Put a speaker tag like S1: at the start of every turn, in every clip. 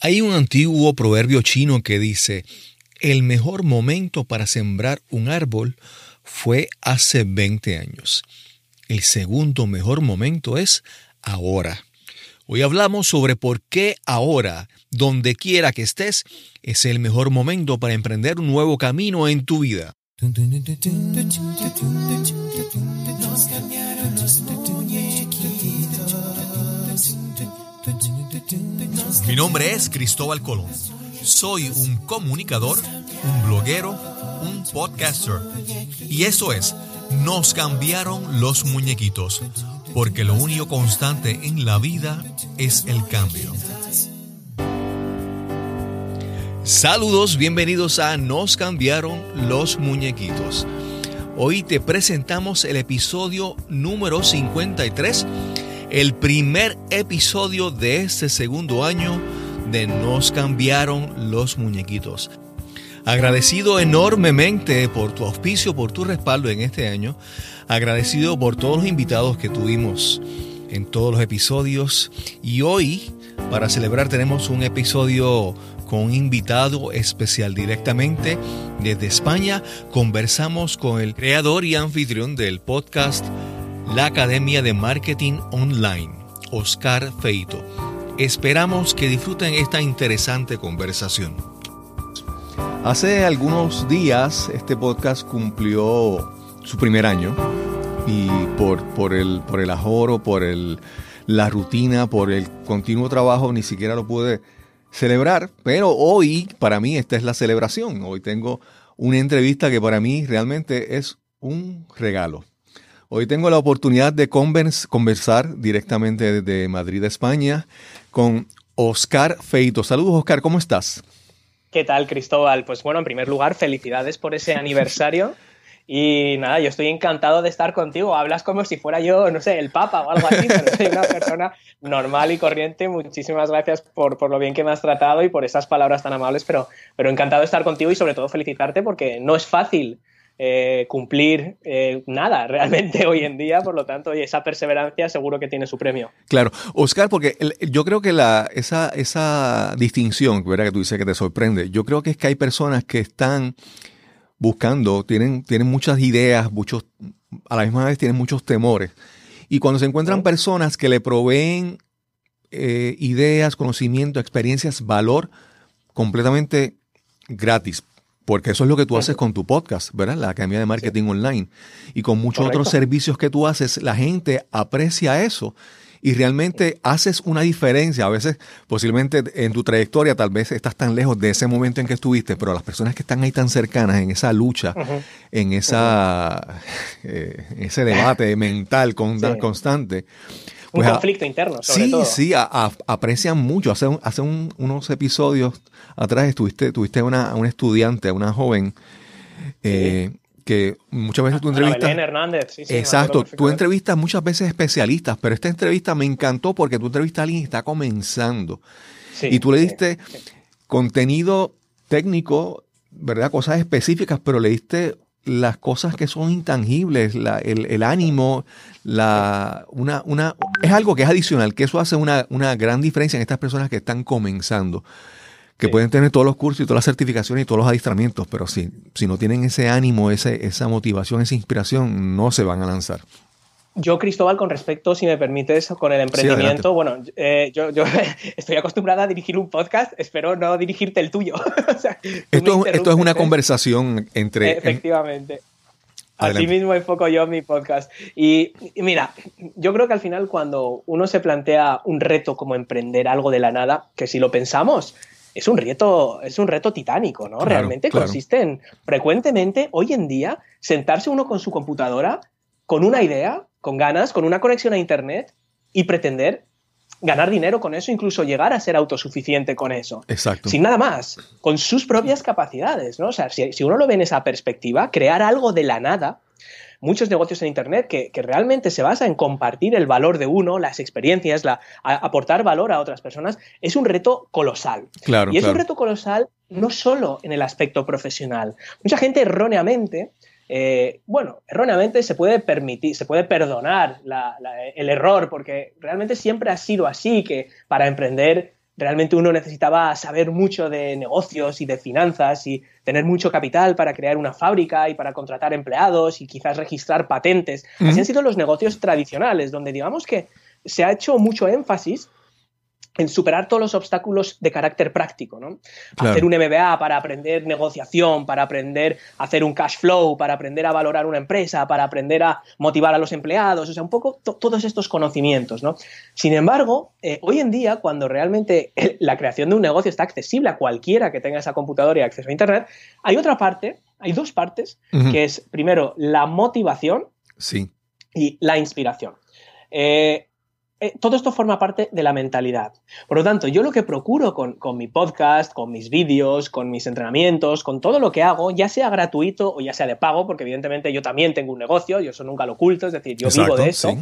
S1: Hay un antiguo proverbio chino que dice, el mejor momento para sembrar un árbol fue hace 20 años. El segundo mejor momento es ahora. Hoy hablamos sobre por qué ahora, donde quiera que estés, es el mejor momento para emprender un nuevo camino en tu vida. Mi nombre es Cristóbal Colón. Soy un comunicador, un bloguero, un podcaster. Y eso es, nos cambiaron los muñequitos, porque lo único constante en la vida es el cambio. Saludos, bienvenidos a Nos cambiaron los muñequitos. Hoy te presentamos el episodio número 53 el primer episodio de este segundo año de Nos cambiaron los muñequitos. Agradecido enormemente por tu auspicio, por tu respaldo en este año. Agradecido por todos los invitados que tuvimos en todos los episodios. Y hoy, para celebrar, tenemos un episodio con un invitado especial directamente desde España. Conversamos con el creador y anfitrión del podcast la Academia de Marketing Online, Oscar Feito. Esperamos que disfruten esta interesante conversación. Hace algunos días este podcast cumplió su primer año y por, por, el, por el ajoro, por el, la rutina, por el continuo trabajo, ni siquiera lo pude celebrar, pero hoy para mí esta es la celebración. Hoy tengo una entrevista que para mí realmente es un regalo. Hoy tengo la oportunidad de conversar directamente desde Madrid, España, con Oscar Feito. Saludos, Oscar, ¿cómo estás?
S2: ¿Qué tal, Cristóbal? Pues bueno, en primer lugar, felicidades por ese aniversario. Y nada, yo estoy encantado de estar contigo. Hablas como si fuera yo, no sé, el Papa o algo así, pero soy una persona normal y corriente. Muchísimas gracias por, por, lo bien que me has tratado y por esas palabras tan amables, pero, pero encantado de estar contigo y sobre todo felicitarte porque no es fácil eh, cumplir eh, nada realmente hoy en día, por lo tanto, y esa perseverancia seguro que tiene su premio.
S1: Claro, Oscar, porque yo creo que la, esa, esa distinción que tú dices que te sorprende, yo creo que es que hay personas que están buscando, tienen, tienen muchas ideas, muchos, a la misma vez tienen muchos temores. Y cuando se encuentran personas que le proveen eh, ideas, conocimiento, experiencias, valor completamente gratis, porque eso es lo que tú haces con tu podcast, ¿verdad? La Academia de Marketing Online. Y con muchos otros servicios que tú haces, la gente aprecia eso y realmente haces una diferencia. A veces, posiblemente en tu trayectoria, tal vez estás tan lejos de ese momento en que estuviste, pero las personas que están ahí tan cercanas en esa lucha, en esa, eh, ese debate mental constante,
S2: un pues, conflicto interno, sobre
S1: sí,
S2: todo.
S1: Sí, aprecian mucho. Hace, hace unos episodios atrás estuviste, tuviste una, una estudiante, una joven, eh, que muchas veces tú entrevistas.
S2: Hernández, sí,
S1: sí, Exacto, tú entrevistas muchas veces especialistas, pero esta entrevista me encantó porque tú entrevistas a alguien que está comenzando. y tú le diste contenido técnico, ¿verdad? Cosas específicas, pero le diste las cosas que son intangibles, el, ánimo, la, una, una, es algo que es adicional, que eso hace una, gran diferencia en estas personas que están comenzando, que pueden tener todos los cursos y todas las certificaciones y todos los adiestramientos, pero si, si no tienen ese ánimo, ese, esa motivación, esa inspiración, no se van a lanzar.
S2: Yo, Cristóbal, con respecto, si me permites, con el emprendimiento, bueno, eh, yo, estoy acostumbrada a dirigir un podcast, espero no dirigirte el tuyo.
S1: esto, esto, es una conversación entre...
S2: Efectivamente. Así mismo enfoco yo mi podcast. Y, mira, yo creo que al final cuando uno se plantea un reto como emprender algo de la nada, que si lo pensamos, es un reto, es un reto titánico, ¿no? Realmente consiste en frecuentemente, hoy en día, sentarse uno con su computadora, con una idea, con ganas, con una conexión a Internet y pretender ganar dinero con eso, incluso llegar a ser autosuficiente con eso.
S1: Exacto.
S2: Sin nada más, con sus propias capacidades, ¿no? O sea, si, uno lo ve en esa perspectiva, crear algo de la nada, muchos negocios en Internet que, realmente se basa en compartir el valor de uno, las experiencias, la, aportar valor a otras personas, es un reto colosal.
S1: Claro,
S2: y es un reto colosal no solo en el aspecto profesional. Mucha gente erróneamente eh, bueno, erróneamente se puede permitir, se puede perdonar el error, porque realmente siempre ha sido así, que para emprender realmente uno necesitaba saber mucho de negocios y de finanzas y tener mucho capital para crear una fábrica y para contratar empleados y quizás registrar patentes. Así han sido los negocios tradicionales, donde digamos que se ha hecho mucho énfasis en superar todos los obstáculos de carácter práctico, ¿no? Hacer un MBA para aprender negociación, para aprender a hacer un cash flow, para aprender a valorar una empresa, para aprender a motivar a los empleados, o sea, un poco todos estos conocimientos, ¿no? Sin embargo, eh, hoy en día, cuando realmente la creación de un negocio está accesible a cualquiera que tenga esa computadora y acceso a Internet, hay otra parte, hay dos partes, que es, primero, la motivación
S1: sí.
S2: y la inspiración. Eh, eh, todo esto forma parte de la mentalidad. Por lo tanto, yo lo que procuro con, mi podcast, con mis vídeos, con mis entrenamientos, con todo lo que hago, ya sea gratuito o ya sea de pago, porque evidentemente yo también tengo un negocio, yo eso nunca lo oculto, es decir, yo vivo de eso.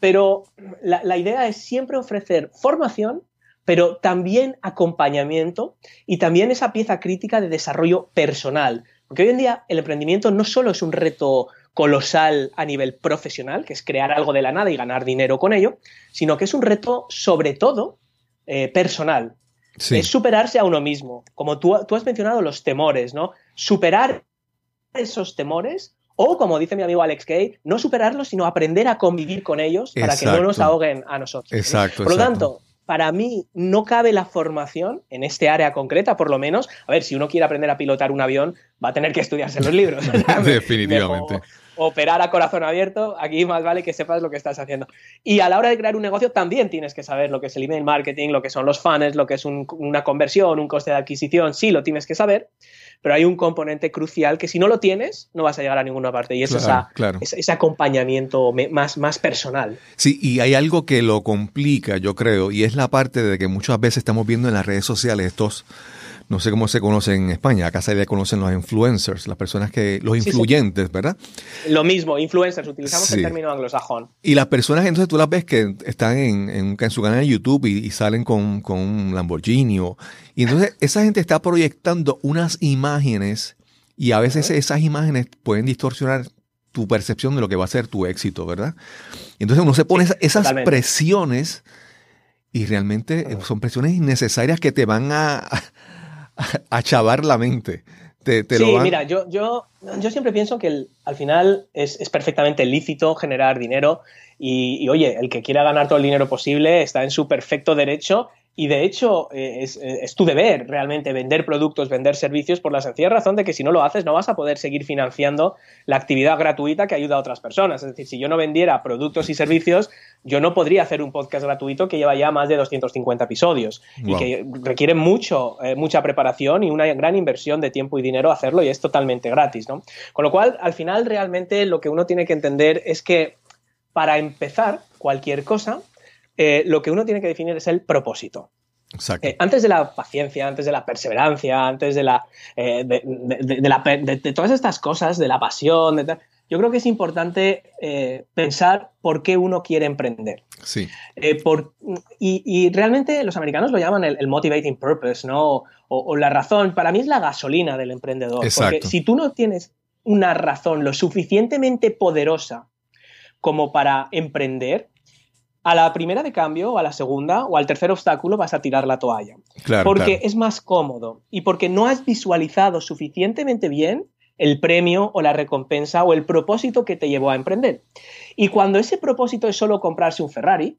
S2: Pero la, idea es siempre ofrecer formación pero también acompañamiento y también esa pieza crítica de desarrollo personal. Porque hoy en día el emprendimiento no solo es un reto colosal a nivel profesional, que es crear algo de la nada y ganar dinero con ello, sino que es un reto sobre todo eh, personal. Es superarse a uno mismo. Como tú, has mencionado los temores, ¿no? Superar esos temores o, como dice mi amigo Alex Kay, no superarlos, sino aprender a convivir con ellos para que no nos ahoguen a nosotros.
S1: Exacto.
S2: Por lo tanto, para mí no cabe la formación en este área concreta, por lo menos. A ver, si uno quiere aprender a pilotar un avión, va a tener que estudiarse los libros.
S1: Definitivamente
S2: operar a corazón abierto, aquí más vale que sepas lo que estás haciendo. Y a la hora de crear un negocio también tienes que saber lo que es el email marketing, lo que son los funnels, lo que es una conversión, un coste de adquisición, sí lo tienes que saber, pero hay un componente crucial que si no lo tienes no vas a llegar a ninguna parte y eso es ese acompañamiento más, más personal.
S1: Sí, y hay algo que lo complica, yo creo, y es la parte de que muchas veces estamos viendo en las redes sociales estos no sé cómo se conoce en España, acá se le conocen los influencers, las personas que, los influyentes, ¿verdad?
S2: Lo mismo, influencers, utilizamos el término anglosajón.
S1: Y las personas, entonces tú las ves que están en, en, su canal de YouTube y, salen con, un Lamborghini. y entonces esa gente está proyectando unas imágenes y a veces esas imágenes pueden distorsionar tu percepción de lo que va a ser tu éxito, ¿verdad? Entonces uno se pone esas presiones y realmente son presiones innecesarias que te van a, a chavar la mente.
S2: Te, sí, mira, yo, yo, yo siempre pienso que al final es, perfectamente lícito generar dinero y, oye, el que quiera ganar todo el dinero posible está en su perfecto derecho y de hecho, eh, eh, es, tu deber realmente vender productos, vender servicios, por la sencilla razón de que si no lo haces no vas a poder seguir financiando la actividad gratuita que ayuda a otras personas. Es decir, si yo no vendiera productos y servicios, yo no podría hacer un podcast gratuito que lleva ya más de 250 episodios y que requiere mucho, eh, mucha preparación y una gran inversión de tiempo y dinero hacerlo y es totalmente gratis. ¿no? Con lo cual, al final, realmente lo que uno tiene que entender es que para empezar cualquier cosa, eh, lo que uno tiene que definir es el propósito. Eh, antes de la paciencia, antes de la perseverancia, antes de, la, eh, de, todas estas cosas, de la pasión, yo creo que es importante pensar por qué uno quiere emprender.
S1: Sí.
S2: y, realmente los americanos lo llaman el, motivating purpose, ¿no? O, la razón. Para mí es la gasolina del emprendedor. Porque si tú no tienes una razón lo suficientemente poderosa como para emprender, a la primera de cambio, o a la segunda, o al tercer obstáculo vas a tirar la toalla. porque es más cómodo y porque no has visualizado suficientemente bien el premio o la recompensa o el propósito que te llevó a emprender. Y cuando ese propósito es solo comprarse un Ferrari,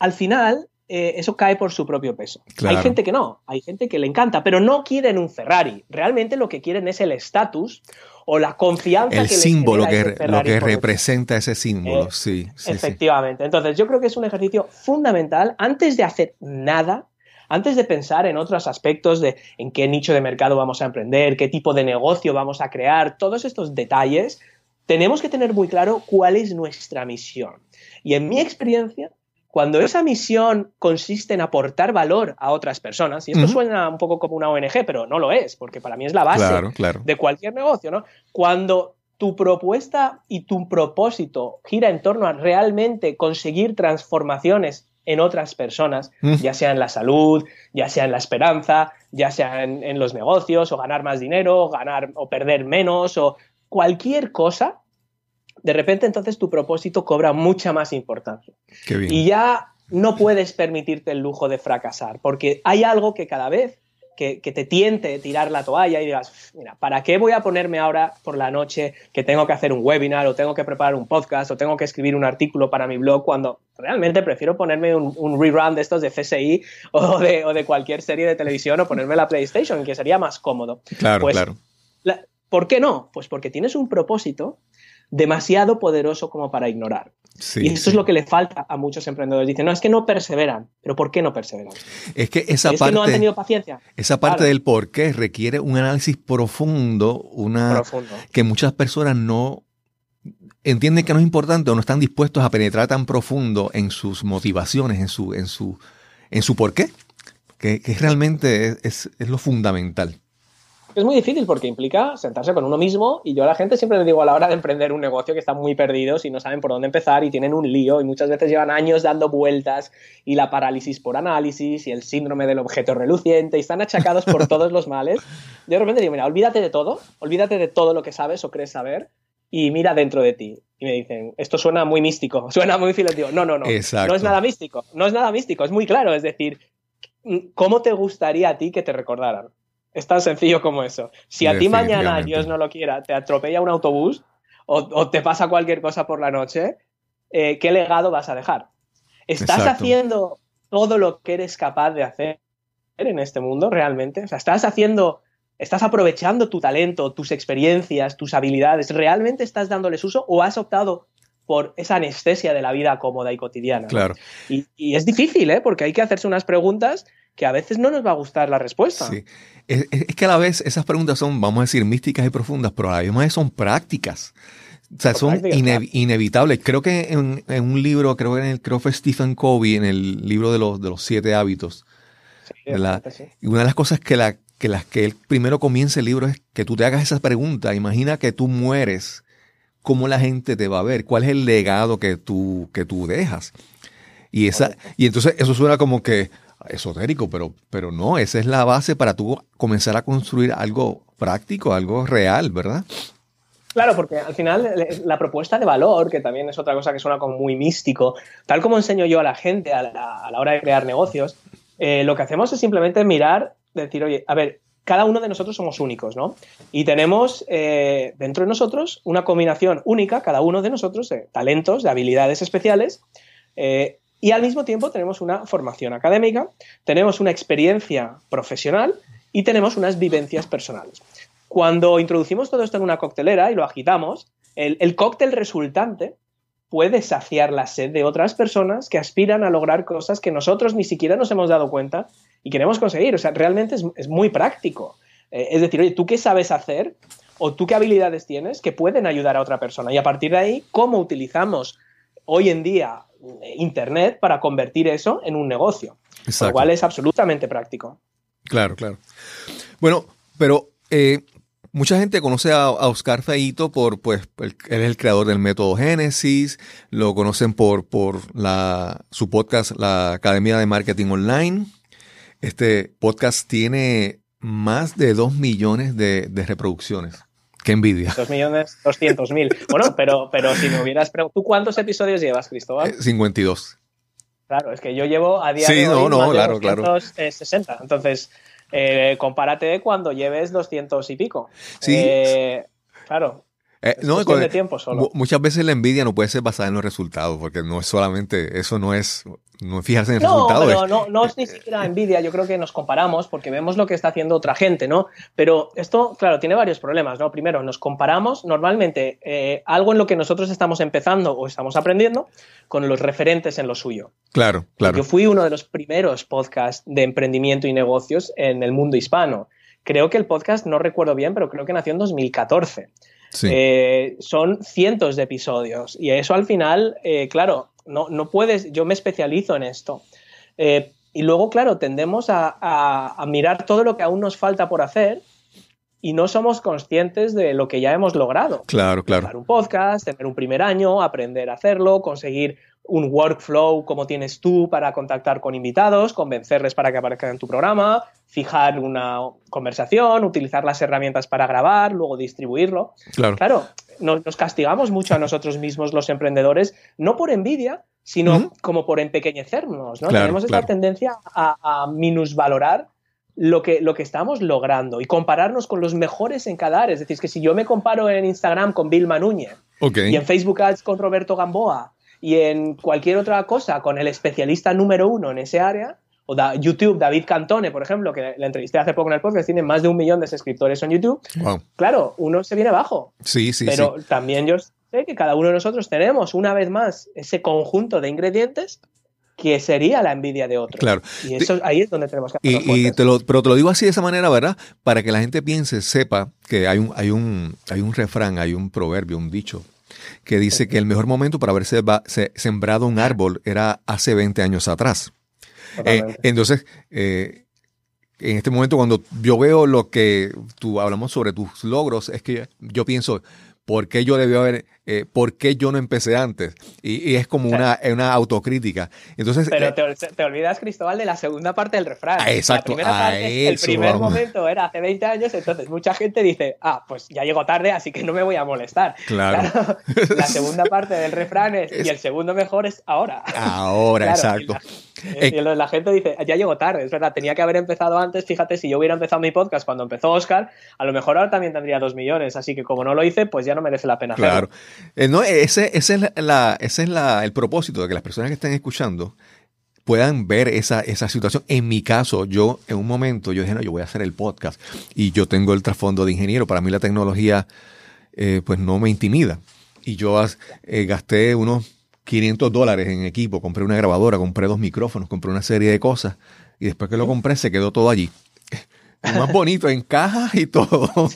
S2: al final eh, eso cae por su propio peso. Hay gente que no, hay gente que le encanta, pero no quieren un Ferrari. Realmente lo que quieren es el estatus o la confianza
S1: el símbolo que, lo que representa ese símbolo, eh, sí,
S2: Efectivamente. Entonces, yo creo que es un ejercicio fundamental antes de hacer nada. Antes de pensar en otros aspectos de en qué nicho de mercado vamos a emprender, qué tipo de negocio vamos a crear, todos estos detalles, tenemos que tener muy claro cuál es nuestra misión. Y en mi experiencia, cuando esa misión consiste en aportar valor a otras personas, y esto suena un poco como una ONG, pero no lo es, porque para mí es la base de cualquier negocio, ¿no? Cuando tu propuesta y tu propósito gira en torno a realmente conseguir transformaciones en otras personas, ya sea en la salud, ya sea en la esperanza, ya sea en, en, los negocios, o ganar más dinero, ganar o perder menos, o cualquier cosa, de repente entonces tu propósito cobra mucha más importancia.
S1: Qué bien.
S2: Y ya no puedes permitirte el lujo de fracasar, porque hay algo que cada vez que, te tiente tirar la toalla y digas, mira, ¿para qué voy a ponerme ahora por la noche que tengo que hacer un webinar o tengo que preparar un podcast o tengo que escribir un artículo para mi blog cuando realmente prefiero ponerme un, rerun de estos de CSI o de, o de, cualquier serie de televisión o ponerme la PlayStation, que sería más cómodo?
S1: Claro,
S2: pues,
S1: claro.
S2: ¿Por qué no? Pues porque tienes un propósito demasiado poderoso como para ignorar. y esto es lo que le falta a muchos emprendedores. Dicen, no, es que no perseveran. ¿Pero por qué no perseveran?
S1: Es que esa parte.
S2: no han tenido paciencia.
S1: Esa parte del por qué requiere un análisis profundo, una que muchas personas no entienden que no es importante o no están dispuestos a penetrar tan profundo en sus motivaciones, en su, en su, en su por qué, que, realmente es lo fundamental.
S2: Es muy difícil porque implica sentarse con uno mismo y yo a la gente siempre le digo a la hora de emprender un negocio que están muy perdidos y no saben por dónde empezar y tienen un lío y muchas veces llevan años dando vueltas y la parálisis por análisis y el síndrome del objeto reluciente y están achacados por todos los males. Yo de repente digo, mira, olvídate de todo, olvídate de todo lo que sabes o crees saber y mira dentro de ti. Y me dicen, esto suena muy místico, suena muy filosófico. No, no, no. No es nada místico, no es nada místico, es muy claro. Es decir, ¿cómo te gustaría a ti que te recordaran? Es tan sencillo como eso. Si a ti mañana, Dios no lo quiera, te atropella un autobús o, te pasa cualquier cosa por la noche, eh, ¿qué legado vas a dejar? ¿Estás haciendo todo lo que eres capaz de hacer en este mundo realmente? O sea, ¿estás haciendo, estás aprovechando tu talento, tus experiencias, tus habilidades? ¿Realmente estás dándoles uso o has optado por esa anestesia de la vida cómoda y cotidiana?
S1: Claro.
S2: Y, y es difícil, ¿eh? Porque hay que hacerse unas preguntas que a veces no nos va a gustar la respuesta.
S1: Sí. Es, que a la vez esas preguntas son, vamos a decir, místicas y profundas, pero a la vez son prácticas. O sea, son inevitables. Creo que en, un libro, creo que en el, creo fue Stephen Covey, en el libro de los, de los siete hábitos. Y una de las cosas que, la, que las que él primero comienza el libro es que tú te hagas esa pregunta. Imagina que tú mueres, ¿cómo la gente te va a ver? ¿Cuál es el legado que tú, que tú dejas? Y, esa, y entonces eso suena como que, esotérico, pero, pero no, esa es la base para tú comenzar a construir algo práctico, algo real, ¿verdad?
S2: Claro, porque al final la propuesta de valor, que también es otra cosa que suena como muy místico, tal como enseño yo a la gente a la, hora de crear negocios, eh, lo que hacemos es simplemente mirar, decir, oye, a ver, cada uno de nosotros somos únicos, ¿no? Y tenemos eh, dentro de nosotros una combinación única, cada uno de nosotros, de talentos, de habilidades especiales, eh, y al mismo tiempo tenemos una formación académica, tenemos una experiencia profesional y tenemos unas vivencias personales. Cuando introducimos todo esto en una coctelera y lo agitamos, el, cóctel resultante puede saciar la sed de otras personas que aspiran a lograr cosas que nosotros ni siquiera nos hemos dado cuenta y queremos conseguir. O sea, realmente es, muy práctico. Eh, es decir, oye, ¿tú qué sabes hacer o tú qué habilidades tienes que pueden ayudar a otra persona? Y a partir de ahí, ¿cómo utilizamos hoy en día Internet para convertir eso en un negocio. Lo cual es absolutamente práctico.
S1: Claro, claro. Bueno, pero eh, mucha gente conoce a, Oscar Feito por, pues, él es el creador del método Génesis, lo conocen por, por la, su podcast, la Academia de Marketing Online. Este podcast tiene más de 2 millones de reproducciones. Qué envidia.
S2: 2 millones 200 mil. Bueno, pero, pero si me hubieras preguntado, ¿tú cuántos episodios llevas, Cristóbal?
S1: 52.
S2: Eh, claro, es que yo llevo a día
S1: sí,
S2: de
S1: hoy no, no, claro, claro.
S2: 60. Entonces, eh, compárate cuando lleves 200 y pico.
S1: Sí.
S2: Eh, claro,
S1: eh, no, de tiempo solo. Muchas veces la envidia no puede ser basada en los resultados, porque no es solamente, eso no es, no es fijarse en el
S2: no,
S1: resultado.
S2: no, no es ni siquiera envidia, yo creo que nos comparamos porque vemos lo que está haciendo otra gente, ¿no? Pero esto, claro, tiene varios problemas, ¿no? Primero, nos comparamos normalmente eh, algo en lo que nosotros estamos empezando o estamos aprendiendo con los referentes en lo suyo.
S1: Claro, claro.
S2: Yo fui uno de los primeros podcasts de emprendimiento y negocios en el mundo hispano. Creo que el podcast, no recuerdo bien, pero creo que nació en 2014. Eh, son cientos de episodios y eso al final, eh, claro, no, no, puedes, yo me especializo en esto. Eh, y luego, claro, tendemos a, mirar todo lo que aún nos falta por hacer y no somos conscientes de lo que ya hemos logrado.
S1: Claro, claro.
S2: un podcast, tener un primer año, aprender a hacerlo, conseguir un workflow como tienes tú para contactar con invitados, convencerles para que aparezcan en tu programa, fijar una conversación, utilizar las herramientas para grabar, luego distribuirlo.
S1: Claro.
S2: Claro, nos, castigamos mucho a nosotros mismos los emprendedores, no por envidia, sino como por empequeñecernos, ¿no? Tenemos esa tendencia a, minusvalorar lo que, lo que estamos logrando y compararnos con los mejores en cada área. Es decir, que si yo me comparo en Instagram con Vilma Núñez y en Facebook Ads con Roberto Gamboa y en cualquier otra cosa con el especialista número uno en ese área, o YouTube, David Cantone, por ejemplo, que le entrevisté hace poco en el podcast, tiene más de un millón de suscriptores en YouTube. Claro, uno se viene abajo.
S1: Sí, sí,
S2: Pero también yo sé que cada uno de nosotros tenemos, una vez más, ese conjunto de ingredientes que sería la envidia de otro.
S1: Claro.
S2: Y eso ahí es donde tenemos que
S1: y, te lo, Pero te lo digo así de esa manera, ¿verdad? Para que la gente piense, sepa que hay un, hay un, hay un refrán, hay un proverbio, un dicho que dice que el mejor momento para haberse sembrado un árbol era hace 20 años atrás. Eh, entonces, eh, en este momento cuando yo veo lo que tú hablamos sobre tus logros, es que yo pienso, ¿por qué yo debí haber eh, ¿por qué yo no empecé antes? Y, es como una, una, autocrítica. Entonces,
S2: Pero eh, te, olvidas, Cristóbal, de la segunda parte del refrán.
S1: Ah, exacto.
S2: el primer momento era hace 20 años, entonces mucha gente dice, ah, pues ya llego tarde, así que no me voy a molestar.
S1: Claro.
S2: la segunda parte del refrán es, y el segundo mejor es ahora.
S1: Ahora, exacto.
S2: Eh, y la, gente dice, ya llego tarde, es verdad, tenía que haber empezado antes. Fíjate, si yo hubiera empezado mi podcast cuando empezó Oscar, a lo mejor ahora también tendría dos millones. Así que como no lo hice, pues ya no merece la pena
S1: claro. Eh, no, ese, ese, es, la, ese es la, el propósito de que las personas que estén escuchando puedan ver esa, esa situación. En mi caso, yo en un momento, yo dije, no, yo voy a hacer el podcast y yo tengo el trasfondo de ingeniero. Para mí la tecnología, eh, pues no me intimida. Y yo eh, gasté unos 500 dólares en equipo, compré una grabadora, compré dos micrófonos, compré una serie de cosas y después que lo compré se quedó todo allí más bonito, en cajas y todo.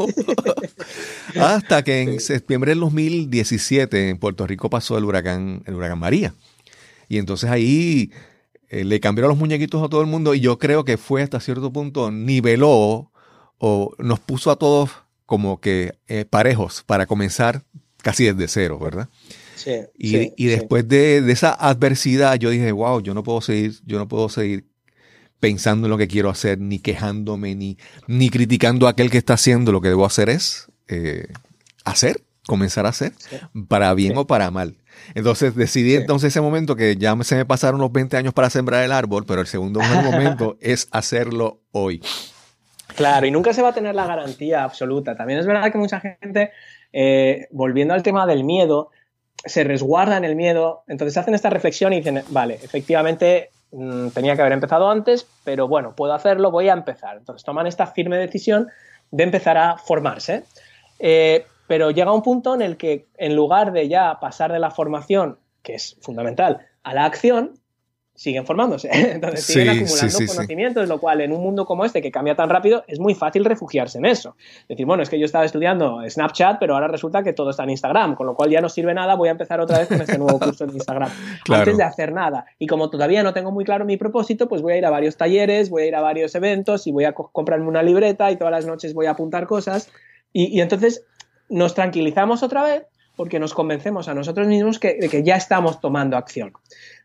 S1: Hasta que en septiembre del 2017 en Puerto Rico pasó el huracán, el huracán María. Y entonces ahí eh, le cambiaron los muñequitos a todo el mundo y yo creo que fue hasta cierto punto niveló o nos puso a todos como que eh, parejos para comenzar casi desde cero, ¿verdad?
S2: Sí,
S1: y, y después de, de, esa adversidad yo dije, wow, yo no puedo seguir, yo no puedo seguir pensando en lo que quiero hacer, ni quejándome, ni, ni criticando a aquel que está haciendo. Lo que debo hacer es eh, hacer, comenzar a hacer, para bien o para mal. Entonces decidí entonces ese momento que ya se me pasaron los 20 años para sembrar el árbol, pero el segundo momento es hacerlo hoy.
S2: Claro, y nunca se va a tener la garantía absoluta. También es verdad que mucha gente, eh, volviendo al tema del miedo, se resguarda en el miedo, entonces hacen esta reflexión y dicen, vale, efectivamente Mm, tenía que haber empezado antes, pero bueno, puedo hacerlo, voy a empezar. Entonces toman esta firme decisión de empezar a formarse. Eh, pero llega un punto en el que en lugar de ya pasar de la formación, que es fundamental, a la acción, siguen formándose. Entonces siguen acumulando conocimientos, lo cual en un mundo como este que cambia tan rápido es muy fácil refugiarse en eso. Decir, bueno, es que yo estaba estudiando Snapchat, pero ahora resulta que todo está en Instagram, con lo cual ya no sirve nada, voy a empezar otra vez con este nuevo curso en Instagram. Antes de hacer nada. Y como todavía no tengo muy claro mi propósito, pues voy a ir a varios talleres, voy a ir a varios eventos y voy a comprarme una libreta y todas las noches voy a apuntar cosas. Y, entonces nos tranquilizamos otra vez porque nos convencemos a nosotros mismos de que ya estamos tomando acción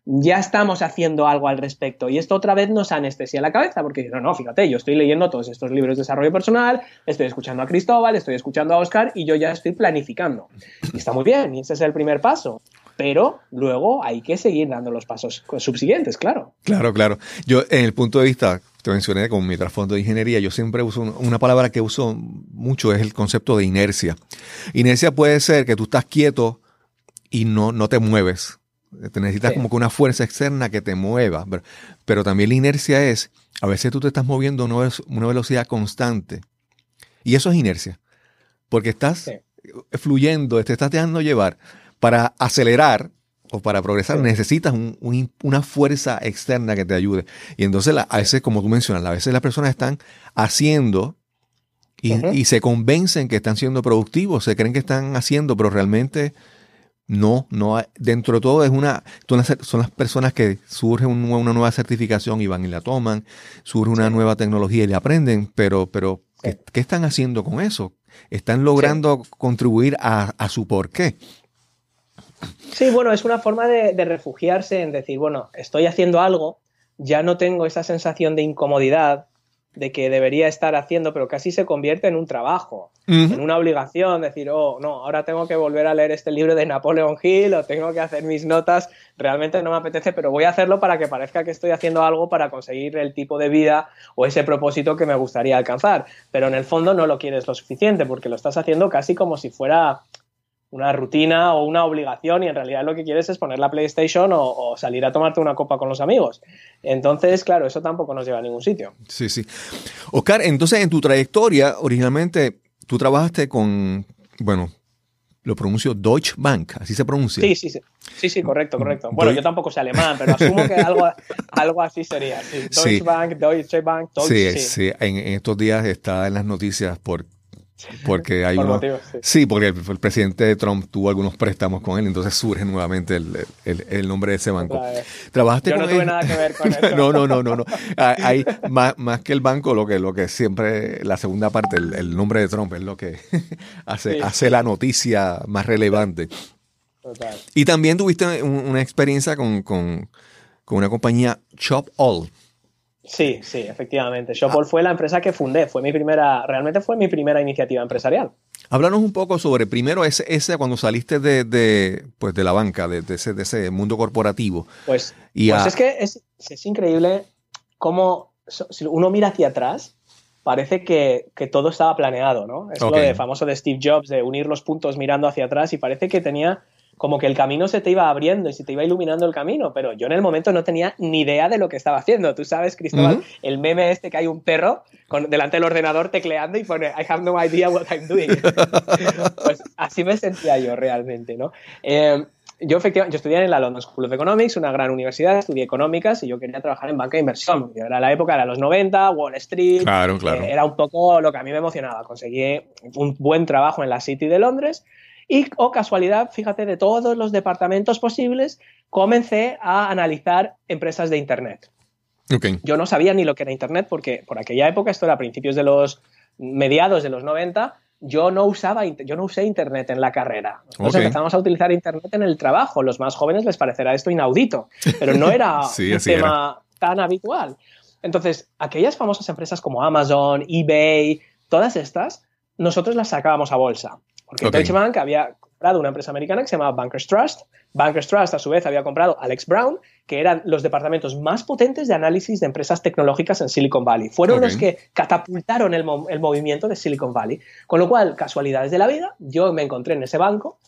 S2: ya estamos haciendo algo al respecto. Y esto otra vez nos anestesia la cabeza, porque no, no, fíjate, yo estoy leyendo todos estos libros de desarrollo personal, estoy escuchando a Cristóbal, estoy escuchando a Oscar y yo ya estoy planificando. Y está muy bien, y ese es el primer paso. Pero luego hay que seguir dando los pasos subsiguientes, claro.
S1: Claro, claro. Yo, en el punto de vista, te mencioné con mi trasfondo de ingeniería, yo siempre uso una palabra que uso mucho, es el concepto de inercia. Inercia puede ser que tú estás quieto y no, no te mueves te necesitas como que una fuerza externa que te mueva. Pero, también la inercia es, a veces tú te estás moviendo a una, velocidad constante. Y eso es inercia. Porque estás fluyendo, te estás dejando llevar. Para acelerar o para progresar necesitas una fuerza externa que te ayude. Y entonces a veces, como tú mencionas, a veces las personas están haciendo y, y se convencen que están siendo productivos, se creen que están haciendo, pero realmente no, no, dentro de todo es una, son las personas que surge una nueva certificación y van y la toman, surge una nueva tecnología y le aprenden, pero, pero ¿qué, están haciendo con eso? ¿Están logrando contribuir a, su porqué?
S2: Sí, bueno, es una forma de, de refugiarse en decir, bueno, estoy haciendo algo, ya no tengo esa sensación de incomodidad, de que debería estar haciendo, pero casi se convierte en un trabajo, en una obligación, decir, oh, no, ahora tengo que volver a leer este libro de Napoleon Hill o tengo que hacer mis notas, realmente no me apetece, pero voy a hacerlo para que parezca que estoy haciendo algo para conseguir el tipo de vida o ese propósito que me gustaría alcanzar, pero en el fondo no lo quieres lo suficiente porque lo estás haciendo casi como si fuera una rutina o una obligación y en realidad lo que quieres es poner la PlayStation o, salir a tomarte una copa con los amigos. Entonces, claro, eso tampoco nos lleva a ningún sitio.
S1: Sí, sí. Oscar, entonces en tu trayectoria, originalmente tú trabajaste con, bueno, lo pronuncio Deutsche Bank, así se pronuncia.
S2: Sí, sí, sí. Sí, sí, correcto, correcto. Bueno, yo tampoco sé alemán, pero asumo que algo, algo así sería. Deutsche Bank, Deutsche Bank, Deutsche,
S1: sí, sí. En, en, estos días está en las noticias por porque hay uno, sí. porque el, presidente Trump tuvo algunos préstamos con él, entonces surge nuevamente el, nombre de ese banco. ¿Trabajaste
S2: Yo no tuve nada que ver con eso.
S1: no, no, no, no, no. Ah, hay más, más, que el banco, lo que, lo que siempre, la segunda parte, el, nombre de Trump es lo que hace, hace la noticia más relevante. Total. Y también tuviste una experiencia con, con, con una compañía Chop All.
S2: Sí, sí, efectivamente. Shopall fue la empresa que fundé, fue mi primera, realmente fue mi primera iniciativa empresarial.
S1: Háblanos un poco sobre, primero, ese, ese cuando saliste de, de, pues, de la banca, de, ese, de ese mundo corporativo.
S2: Pues, pues es que es, es, increíble cómo, si uno mira hacia atrás, parece que, que todo estaba planeado, ¿no? Es lo de famoso de Steve Jobs, de unir los puntos mirando hacia atrás y parece que tenía como que el camino se te iba abriendo y se te iba iluminando el camino, pero yo en el momento no tenía ni idea de lo que estaba haciendo. Tú sabes, Cristóbal, el meme este que hay un perro con, delante del ordenador tecleando y pone I have no idea what I'm doing. pues así me sentía yo realmente, ¿no? Eh, yo efectivamente, yo estudié en la London School of Economics, una gran universidad, estudié económicas y yo quería trabajar en banca de inversión. Era la época, era los 90, Wall Street,
S1: claro, claro.
S2: Eh, era un poco lo que a mí me emocionaba. Conseguí un buen trabajo en la City de Londres y, o oh, casualidad, fíjate, de todos los departamentos posibles, comencé a analizar empresas de Internet. Yo no sabía ni lo que era Internet porque por aquella época, esto era a principios de los mediados de los 90, yo no usaba, yo no usé Internet en la carrera. Entonces empezamos a utilizar Internet en el trabajo. Los más jóvenes les parecerá esto inaudito, pero no era un tema tan habitual. Entonces, aquellas famosas empresas como Amazon, eBay, todas estas, nosotros las sacábamos a bolsa. Porque Deutsche Bank había comprado una empresa americana que se llamaba Bankers Trust. Bankers Trust, a su vez, había comprado Alex Brown, que eran los departamentos más potentes de análisis de empresas tecnológicas en Silicon Valley. Fueron los que catapultaron el, movimiento de Silicon Valley. Con lo cual, casualidades de la vida, yo me encontré en ese banco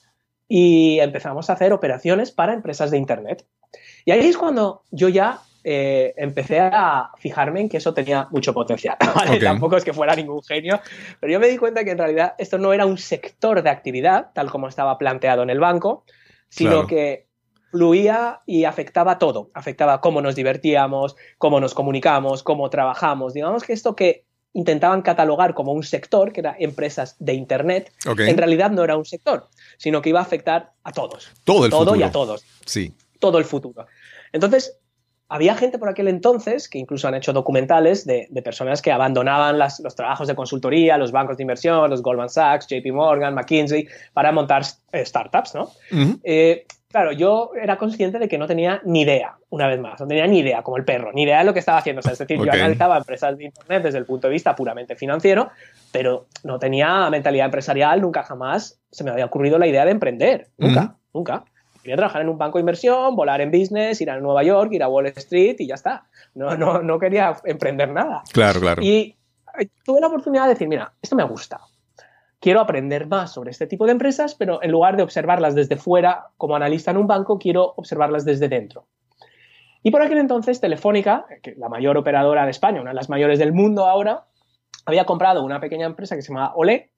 S2: y empezamos a hacer operaciones para empresas de Internet. Y ahí es cuando yo ya eh, empecé a fijarme en que eso tenía mucho potencial. Tampoco es que fuera ningún genio, pero yo me di cuenta que en realidad esto no era un sector de actividad, tal como estaba planteado en el banco, sino que fluía y afectaba todo. Afectaba cómo nos divertíamos, cómo nos comunicamos, cómo trabajamos. Digamos que esto que intentaban catalogar como un sector, que era empresas de Internet, en realidad no era un sector, sino que iba a afectar a todos.
S1: Todo el
S2: todo y a todos.
S1: Sí.
S2: Todo el futuro. Entonces, había gente por aquel entonces que incluso han hecho documentales de, personas que abandonaban los trabajos de consultoría, los bancos de inversión, los Goldman Sachs, JP Morgan, McKinsey, para montar eh, startups, ¿no? Eh, claro, yo era consciente de que no tenía ni idea, una vez más, no tenía ni idea, como el perro, ni idea de lo que estaba haciendo. es decir, yo analizaba empresas de Internet desde el punto de vista puramente financiero, pero no tenía mentalidad empresarial, nunca jamás se me había ocurrido la idea de emprender, nunca, nunca. Quería trabajar en un banco de inversión, volar en business, ir a Nueva York, ir a Wall Street y ya está. No, no, no quería emprender nada.
S1: Claro, claro.
S2: Y eh, tuve la oportunidad de decir, mira, esto me gusta. Quiero aprender más sobre este tipo de empresas, pero en lugar de observarlas desde fuera como analista en un banco, quiero observarlas desde dentro. Y por aquel entonces, Telefónica, que la mayor operadora de España, una de las mayores del mundo ahora, había comprado una pequeña empresa que se llama Olé,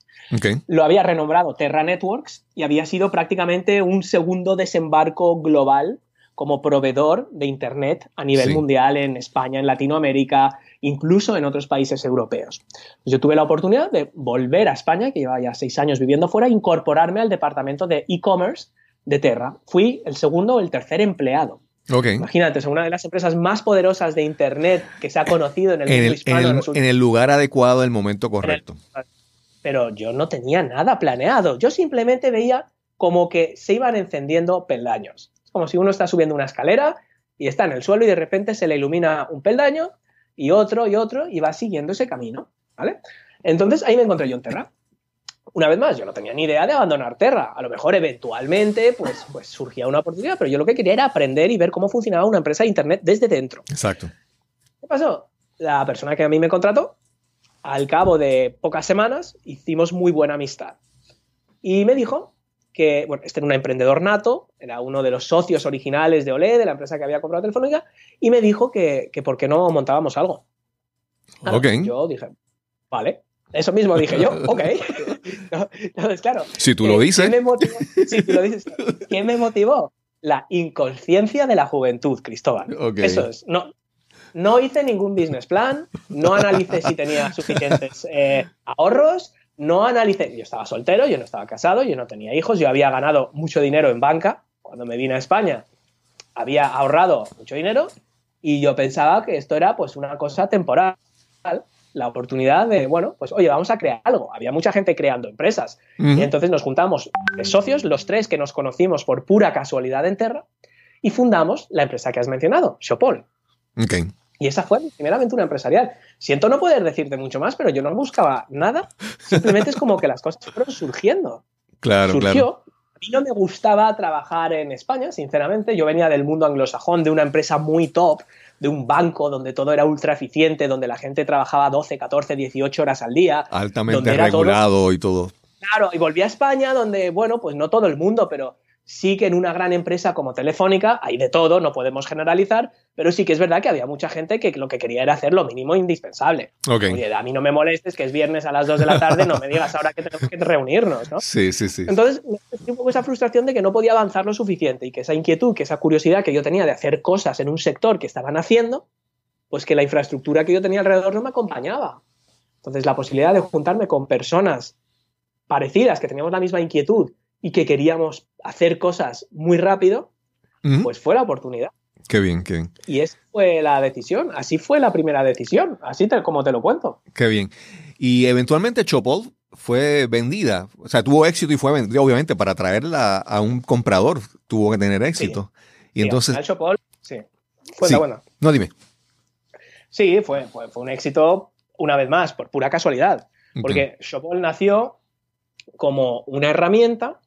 S2: lo había renombrado Terra Networks y había sido prácticamente un segundo desembarco global como proveedor de Internet a nivel mundial en España, en Latinoamérica, incluso en otros países europeos. Yo tuve la oportunidad de volver a España, que llevaba ya seis años viviendo fuera, e incorporarme al departamento de e-commerce de Terra. Fui el segundo o el tercer empleado. Imagínate, es una de las empresas más poderosas de Internet que se ha conocido en el mundo hispano.
S1: En el, lugar adecuado, el momento correcto
S2: pero yo no tenía nada planeado. Yo simplemente veía como que se iban encendiendo peldaños. Es como si uno está subiendo una escalera y está en el suelo y de repente se le ilumina un peldaño y otro y otro y vas siguiendo ese camino, ¿vale? Entonces ahí me encontré yo en Terra. Una vez más, yo no tenía ni idea de abandonar Terra. A lo mejor eventualmente pues, pues surgía una oportunidad, pero yo lo que quería era aprender y ver cómo funcionaba una empresa de Internet desde dentro.
S1: Exacto.
S2: ¿Qué pasó? La persona que a mí me contrató, al cabo de pocas semanas, hicimos muy buena amistad. Y me dijo que, bueno, este era un emprendedor nato, era uno de los socios originales de Olé, de la empresa que había comprado Telefónica, y me dijo que, que por qué no montábamos algo.
S1: ok.
S2: Yo dije, vale. Eso mismo dije yo, ok. Entonces, claro.
S1: Si tú lo dices.
S2: ¿qué me motivó? Si tú lo dices. ¿Qué me motivó? La inconsciencia de la juventud, Cristóbal.
S1: Ok.
S2: Eso es. No, no hice ningún business plan, no analicé si tenía suficientes eh, ahorros, no analicé. Yo estaba soltero, yo no estaba casado, yo no tenía hijos, yo había ganado mucho dinero en banca cuando me vine a España. Había ahorrado mucho dinero y yo pensaba que esto era pues una cosa temporal la oportunidad de, bueno, pues oye, vamos a crear algo. Había mucha gente creando empresas. Y entonces nos juntamos socios, los tres que nos conocimos por pura casualidad en Terra, y fundamos la empresa que has mencionado, Shopol. Y esa fue mi primera aventura empresarial. Siento no poder decirte mucho más, pero yo no buscaba nada. Simplemente es como que las cosas fueron surgiendo.
S1: Claro,
S2: Surgió.
S1: claro.
S2: A mí no me gustaba trabajar en España, sinceramente. Yo venía del mundo anglosajón, de una empresa muy top, de un banco donde todo era ultra eficiente, donde la gente trabajaba 12, 14, 18 horas al día.
S1: Altamente
S2: donde era todo-
S1: regulado y todo.
S2: Claro, y volví a España donde, bueno, pues no todo el mundo, pero sí que en una gran empresa como Telefónica hay de todo, no podemos generalizar, pero sí que es verdad que había mucha gente que lo que quería era hacer lo mínimo indispensable.
S1: Ok.
S2: Oye, a mí no me molestes que es viernes a las 2 de la tarde, no me digas ahora que tenemos que reunirnos, ¿no?
S1: Sí, sí, sí.
S2: Entonces, un poco esa frustración de que no podía avanzar lo suficiente y que esa inquietud, que esa curiosidad que yo tenía de hacer cosas en un sector que estaban haciendo, pues que la infraestructura que yo tenía alrededor no me acompañaba. Entonces, la posibilidad de juntarme con personas parecidas, que teníamos la misma inquietud y que queríamos hacer cosas muy rápido,
S1: Ujú.
S2: pues fue la oportunidad.
S1: Qué bien, qué bien.
S2: Y esa fue la decisión, así fue la primera decisión, así te- como te lo cuento.
S1: Qué bien. Y eventualmente Chopol fue vendida. O sea, tuvo éxito y fue vendida, obviamente, para traerla a un comprador. Tuvo que tener éxito. Y
S2: Sí,
S1: entonces.
S2: Chopol, sí, fue
S1: Sí.
S2: la buena.
S1: No, dime.
S2: Sí, fue, fue, fue un éxito, una vez más, por pura casualidad. Porque Shopol nació como una herramienta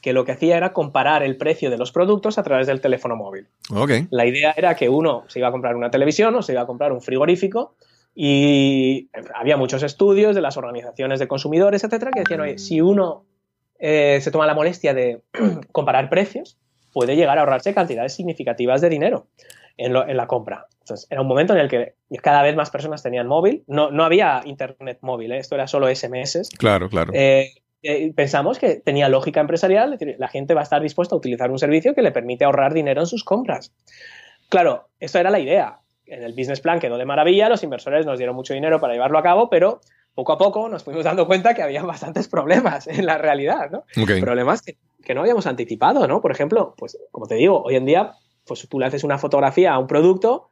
S2: que lo que hacía era comparar el precio de los productos a través del teléfono móvil.
S1: Ok.
S2: La idea era que uno se iba a comprar una televisión o se iba a comprar un frigorífico y había muchos estudios de las organizaciones de consumidores, etcétera, que decían, oye, si uno eh, se toma la molestia de comparar precios, puede llegar a ahorrarse cantidades significativas de dinero en, lo- en la compra. Entonces, era un momento en el que cada vez más personas tenían móvil. No, no había internet móvil, ¿eh? esto era solo SMS.
S1: Claro, claro.
S2: Eh, eh, pensamos que tenía lógica empresarial, es decir, la gente va a estar dispuesta a utilizar un servicio que le permite ahorrar dinero en sus compras. Claro, esto era la idea. En el business plan quedó de maravilla, los inversores nos dieron mucho dinero para llevarlo a cabo, pero poco a poco nos fuimos dando cuenta que había bastantes problemas en la realidad, ¿no? Problemas que, que no habíamos anticipado, ¿no? Por ejemplo, pues como te digo, hoy en día, pues tú le haces una fotografía a un producto,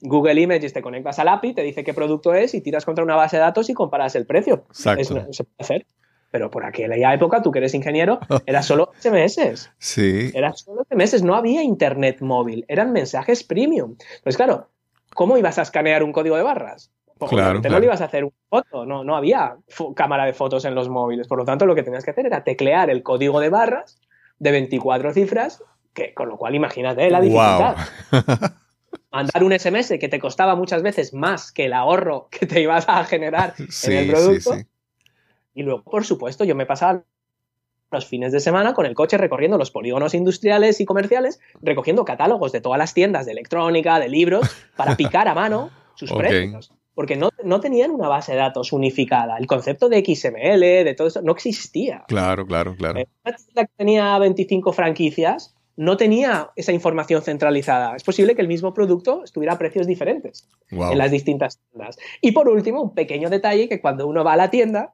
S2: Google Images te conectas al API, te dice qué producto es y tiras contra una base de datos y comparas el precio.
S1: Exacto.
S2: Es- se puede hacer. Pero por aquella época, tú que eres ingeniero, era solo SMS.
S1: Sí.
S2: Era solo SMS, no había internet móvil, eran mensajes premium. Pues claro, ¿cómo ibas a escanear un código de barras? Pues,
S1: Claro,
S2: obviamente
S1: claro.
S2: no le ibas a hacer una foto, no, no había cámara de fotos en los móviles. Por lo tanto, lo que tenías que hacer era teclear el código de barras de 24 cifras, que, con lo cual imagínate la dificultad.
S1: Wow.
S2: Mandar un SMS que te costaba muchas veces más que el ahorro que te ibas a generar
S1: Sí,
S2: en el
S1: sí,
S2: producto.
S1: sí.
S2: Y luego, por supuesto, yo me pasaba los fines de semana con el coche recorriendo los polígonos industriales y comerciales, recogiendo catálogos de todas las tiendas de electrónica, de libros, para picar a mano sus precios. Porque no, no tenían una base de datos unificada. El concepto de XML, de todo eso, no existía.
S1: Claro, claro, claro.
S2: Eh, Una tienda que tenía 25 franquicias no tenía esa información centralizada. Es posible que el mismo producto estuviera a precios diferentes
S1: Wow.
S2: en las distintas tiendas. Y por último, un pequeño detalle que cuando uno va a la tienda,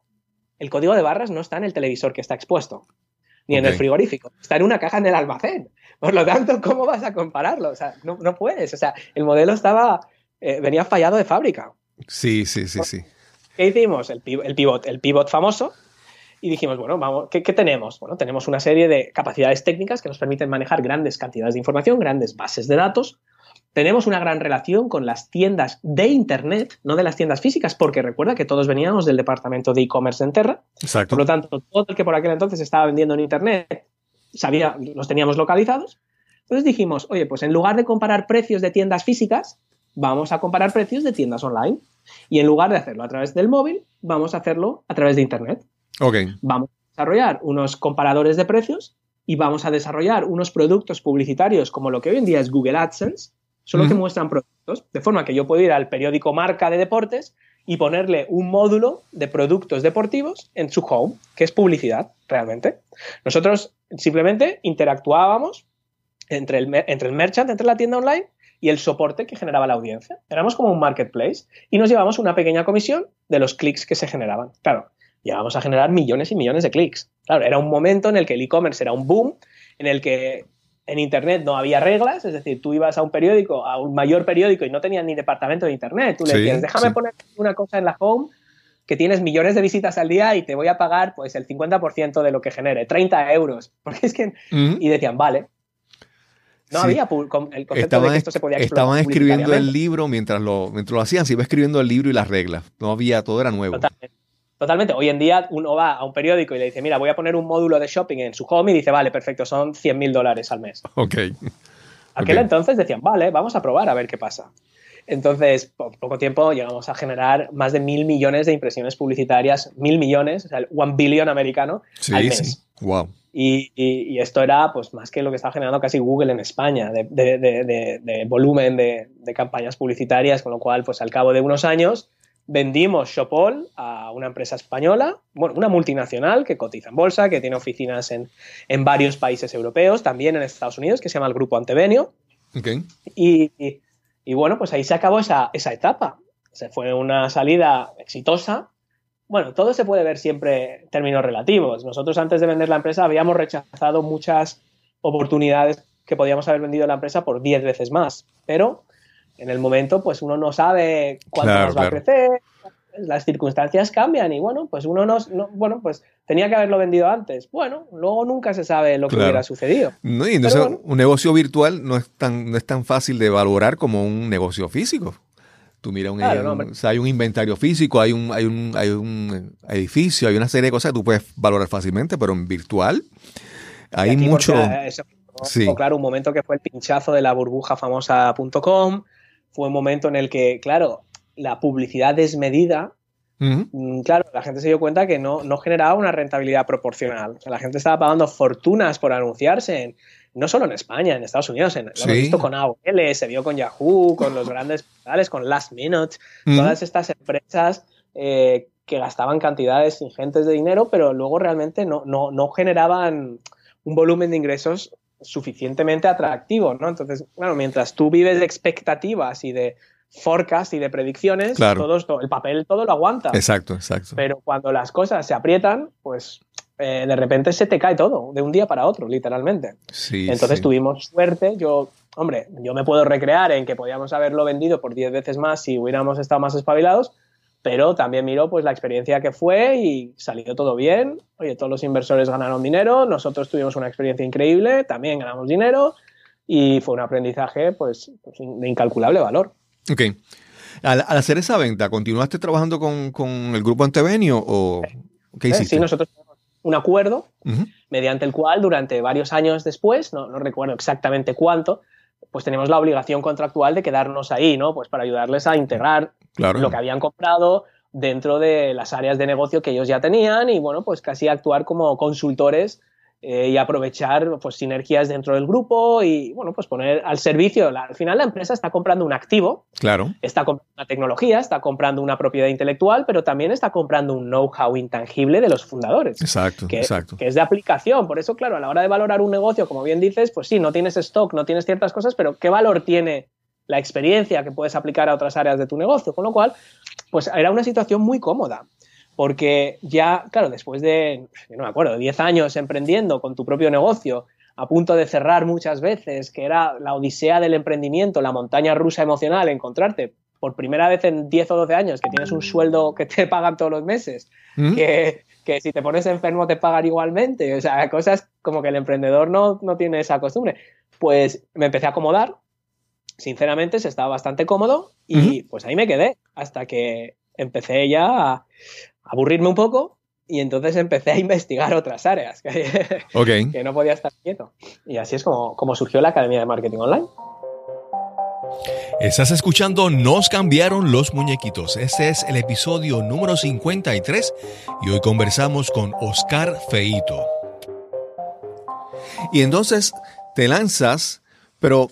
S2: el código de barras no está en el televisor que está expuesto, ni en el frigorífico, está en una caja en el almacén. Por lo tanto, ¿cómo vas a compararlo? O sea, no, no puedes. O sea, el modelo estaba, eh, venía fallado de fábrica.
S1: Sí, sí, sí, sí.
S2: ¿Qué hicimos? El, el pivot, el pivot famoso. Y dijimos, bueno, vamos, ¿qué, qué tenemos? Bueno, tenemos una serie de capacidades técnicas que nos permiten manejar grandes cantidades de información, grandes bases de datos, tenemos una gran relación con las tiendas de Internet, no de las tiendas físicas, porque recuerda que todos veníamos del departamento de e-commerce en Terra.
S1: Exacto.
S2: Por lo tanto, todo el que por aquel entonces estaba vendiendo en Internet, sabía, los teníamos localizados. Entonces dijimos, oye, pues en lugar de comparar precios de tiendas físicas, vamos a comparar precios de tiendas online. Y en lugar de hacerlo a través del móvil, vamos a hacerlo a través de Internet.
S1: Ok.
S2: Vamos a desarrollar unos comparadores de precios y vamos a desarrollar unos productos publicitarios como lo que hoy en día es Google AdSense, solo que muestran productos, de forma que yo puedo ir al periódico Marca de Deportes y ponerle un módulo de productos deportivos en su home, que es publicidad, realmente. Nosotros simplemente interactuábamos entre el, entre el merchant, entre la tienda online y el soporte que generaba la audiencia. Éramos como un marketplace y nos llevamos una pequeña comisión de los clics que se generaban. Claro, llevamos a generar millones y millones de clics. Claro, era un momento en el que el e-commerce era un boom, en el que en Internet no había reglas, es decir, tú ibas a un periódico, a un mayor periódico y no tenías ni departamento de Internet. Tú le decías, déjame poner una cosa en la home que tienes millones de visitas al día y te voy a pagar pues el 50% de lo que genere, 30 euros. Porque es que... Y decían, vale. No había el concepto estaban, de que esto se podía
S1: Estaban escribiendo el libro mientras lo, mientras lo hacían, se iba escribiendo el libro y las reglas. No había, todo era nuevo.
S2: Totalmente. Totalmente. Hoy en día uno va a un periódico y le dice, mira, voy a poner un módulo de shopping en su home y dice, vale, perfecto, son 100 mil dólares al mes.
S1: Ok.
S2: Aquel entonces decían, vale, vamos a probar a ver qué pasa. Entonces, por poco tiempo llegamos a generar más de mil millones de impresiones publicitarias, mil millones, o sea, el one billion americano al mes. Sí.
S1: Wow.
S2: Y, esto era pues más que lo que estaba generando casi Google en España, de, de volumen de, campañas publicitarias, con lo cual, pues al cabo de unos años, vendimos Shopall a una empresa española, bueno, una multinacional que cotiza en bolsa, que tiene oficinas en, varios países europeos, también en Estados Unidos, que se llama el Grupo Antevenio.
S1: Okay.
S2: Y, bueno, pues ahí se acabó esa, esa etapa. Se fue una salida exitosa. Bueno, todo se puede ver siempre en términos relativos. Nosotros antes de vender la empresa habíamos rechazado muchas oportunidades que podíamos haber vendido la empresa por 10 veces más, pero en el momento, pues uno no sabe cuánto nos va a crecer, las circunstancias cambian y bueno, pues uno no, bueno, pues tenía que haberlo vendido antes. Bueno, luego nunca se sabe lo que hubiera sucedido.
S1: No, y entonces un negocio virtual no es tan, no es tan fácil de valorar como un negocio físico. Tú mira, un, hay un inventario físico, hay un, hay, un, hay un edificio, hay una serie de cosas que tú puedes valorar fácilmente, pero en virtual hay mucho...
S2: sí. Claro, un momento que fue el pinchazo de la burbuja famosa.com, fue un momento en el que, claro, la publicidad desmedida, mm, claro, la gente se dio cuenta que no, no generaba una rentabilidad proporcional. la gente estaba pagando fortunas por anunciarse, no solo en España, en Estados Unidos, en, lo hemos visto con AOL, se vio con Yahoo, con los grandes portales, con Last Minute, todas estas empresas eh, que gastaban cantidades ingentes de dinero, pero luego realmente no, no, no generaban un volumen de ingresos suficientemente atractivo, ¿no? Entonces, bueno, mientras tú vives de expectativas y de forecast y de predicciones, todo el papel todo lo aguanta.
S1: Exacto, exacto.
S2: Pero cuando las cosas se aprietan, pues eh, de repente se te cae todo, de un día para otro, literalmente.
S1: Sí,
S2: Entonces tuvimos suerte, yo, hombre, yo me puedo recrear en que podíamos haberlo vendido por 10 veces más si hubiéramos estado más espabilados, pero también miró pues la experiencia que fue y salió todo bien. Oye, todos los inversores ganaron dinero, nosotros tuvimos una experiencia increíble, también ganamos dinero y fue un aprendizaje pues, pues de incalculable valor.
S1: Ok. Al, hacer esa venta, ¿continuaste trabajando con, el grupo Antevenio o qué hiciste?
S2: Sí, nosotros tenemos un acuerdo mediante el cual durante varios años después, no, no recuerdo exactamente cuánto, pues tenemos la obligación contractual de quedarnos ahí, ¿no? Pues para ayudarles a integrar lo que habían comprado dentro de las áreas de negocio que ellos ya tenían y, bueno, pues casi actuar como consultores eh, y aprovechar pues, sinergias dentro del grupo y bueno, pues poner al servicio. al final la empresa está comprando un activo,
S1: claro.
S2: está comprando una tecnología, está comprando una propiedad intelectual, pero también está comprando un know-how intangible de los fundadores.
S1: Exacto,
S2: que,
S1: exacto.
S2: Que es de aplicación. Por eso, claro, a la hora de valorar un negocio, como bien dices, pues sí, no tienes stock, no tienes ciertas cosas, pero ¿qué valor tiene la experiencia que puedes aplicar a otras áreas de tu negocio? Con lo cual, pues era una situación muy cómoda porque ya, claro, después de, no me acuerdo, 10 años emprendiendo con tu propio negocio, a punto de cerrar muchas veces, que era la odisea del emprendimiento, la montaña rusa emocional, encontrarte por primera vez en 10 o 12 años que tienes un sueldo que te pagan todos los meses, ¿Mm? que, que, si te pones enfermo te pagan igualmente, o sea, cosas como que el emprendedor no, no tiene esa costumbre. Pues me empecé a acomodar sinceramente se estaba bastante cómodo y pues ahí me quedé hasta que empecé ya a aburrirme un poco y entonces empecé a investigar otras áreas que, que no podía estar quieto. Y así es como, como surgió la Academia de Marketing Online.
S1: Estás escuchando Nos cambiaron los muñequitos. Este es el episodio número 53 y hoy conversamos con Oscar Feito. Y entonces te lanzas, pero,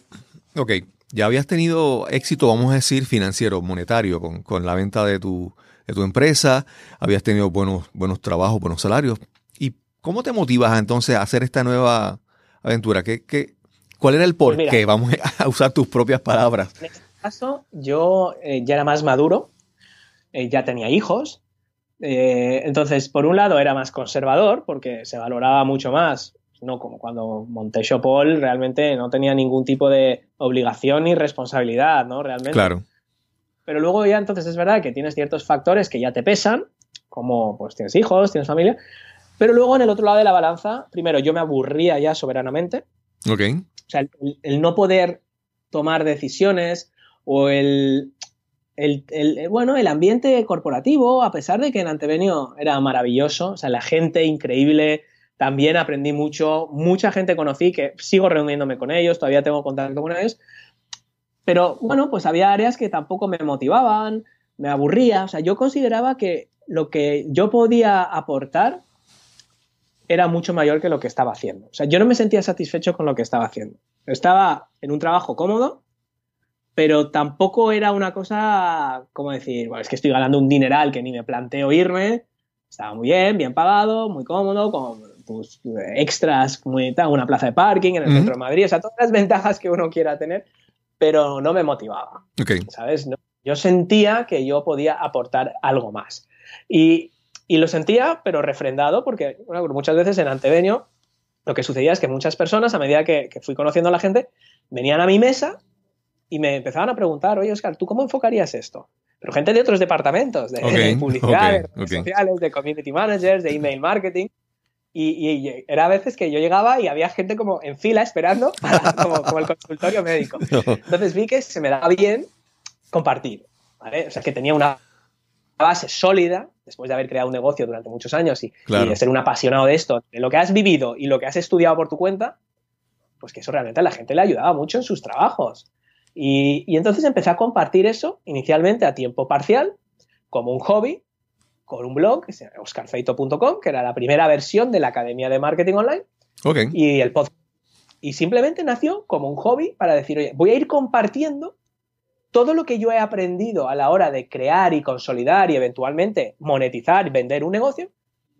S1: ok, ya habías tenido éxito, vamos a decir, financiero, monetario, con, la venta de tu, de tu empresa, habías tenido buenos, buenos trabajos, buenos salarios. ¿Y cómo te motivas entonces a hacer esta nueva aventura? ¿Qué, qué, cuál era el por pues qué? Vamos a usar tus propias palabras.
S2: En este caso, yo eh, ya era más maduro, eh, ya tenía hijos. Eh, entonces, por un lado, era más conservador porque se valoraba mucho más no como cuando monté Shopol, realmente no tenía ningún tipo de obligación ni responsabilidad, ¿no? Realmente.
S1: Claro.
S2: Pero luego ya entonces es verdad que tienes ciertos factores que ya te pesan, como pues tienes hijos, tienes familia, pero luego en el otro lado de la balanza, primero yo me aburría ya soberanamente.
S1: Ok.
S2: O sea, el, no poder tomar decisiones o el, el, bueno, el ambiente corporativo, a pesar de que en Antevenio era maravilloso, o sea, la gente increíble, también aprendí mucho, mucha gente conocí que sigo reuniéndome con ellos, todavía tengo contacto con ellos, pero bueno, pues había áreas que tampoco me motivaban, me aburría, o sea, yo consideraba que lo que yo podía aportar era mucho mayor que lo que estaba haciendo. O sea, yo no me sentía satisfecho con lo que estaba haciendo. Estaba en un trabajo cómodo, pero tampoco era una cosa como decir, bueno, es que estoy ganando un dineral que ni me planteo irme. Estaba muy bien, bien pagado, muy cómodo, con pues, extras, muy, una plaza de parking en el centro de Madrid, o sea, todas las ventajas que uno quiera tener, pero no me motivaba. ¿Sabes? yo sentía que yo podía aportar algo más. Y, lo sentía, pero refrendado, porque muchas veces en Antevenio lo que sucedía es que muchas personas, a medida que, fui conociendo a la gente, venían a mi mesa y me empezaban a preguntar, oye, Oscar, ¿tú cómo enfocarías esto? Pero gente de otros departamentos, de, publicidad, de redes sociales, de community managers, de email marketing. Y, era a veces que yo llegaba y había gente como en fila esperando, como, el consultorio médico. Entonces vi que se me daba bien compartir, ¿vale? O sea, que tenía una base sólida, después de haber creado un negocio durante muchos años y, de ser un apasionado de esto, de lo que has vivido y lo que has estudiado por tu cuenta, pues que eso realmente a la gente le ayudaba mucho en sus trabajos. Y, y entonces empecé a compartir eso inicialmente a tiempo parcial, como un hobby, con un blog, oscarfeito.com, que era la primera versión de la Academia de Marketing Online. Y el podcast. Y simplemente nació como un hobby para decir, oye, voy a ir compartiendo todo lo que yo he aprendido a la hora de crear y consolidar y eventualmente monetizar y vender un negocio,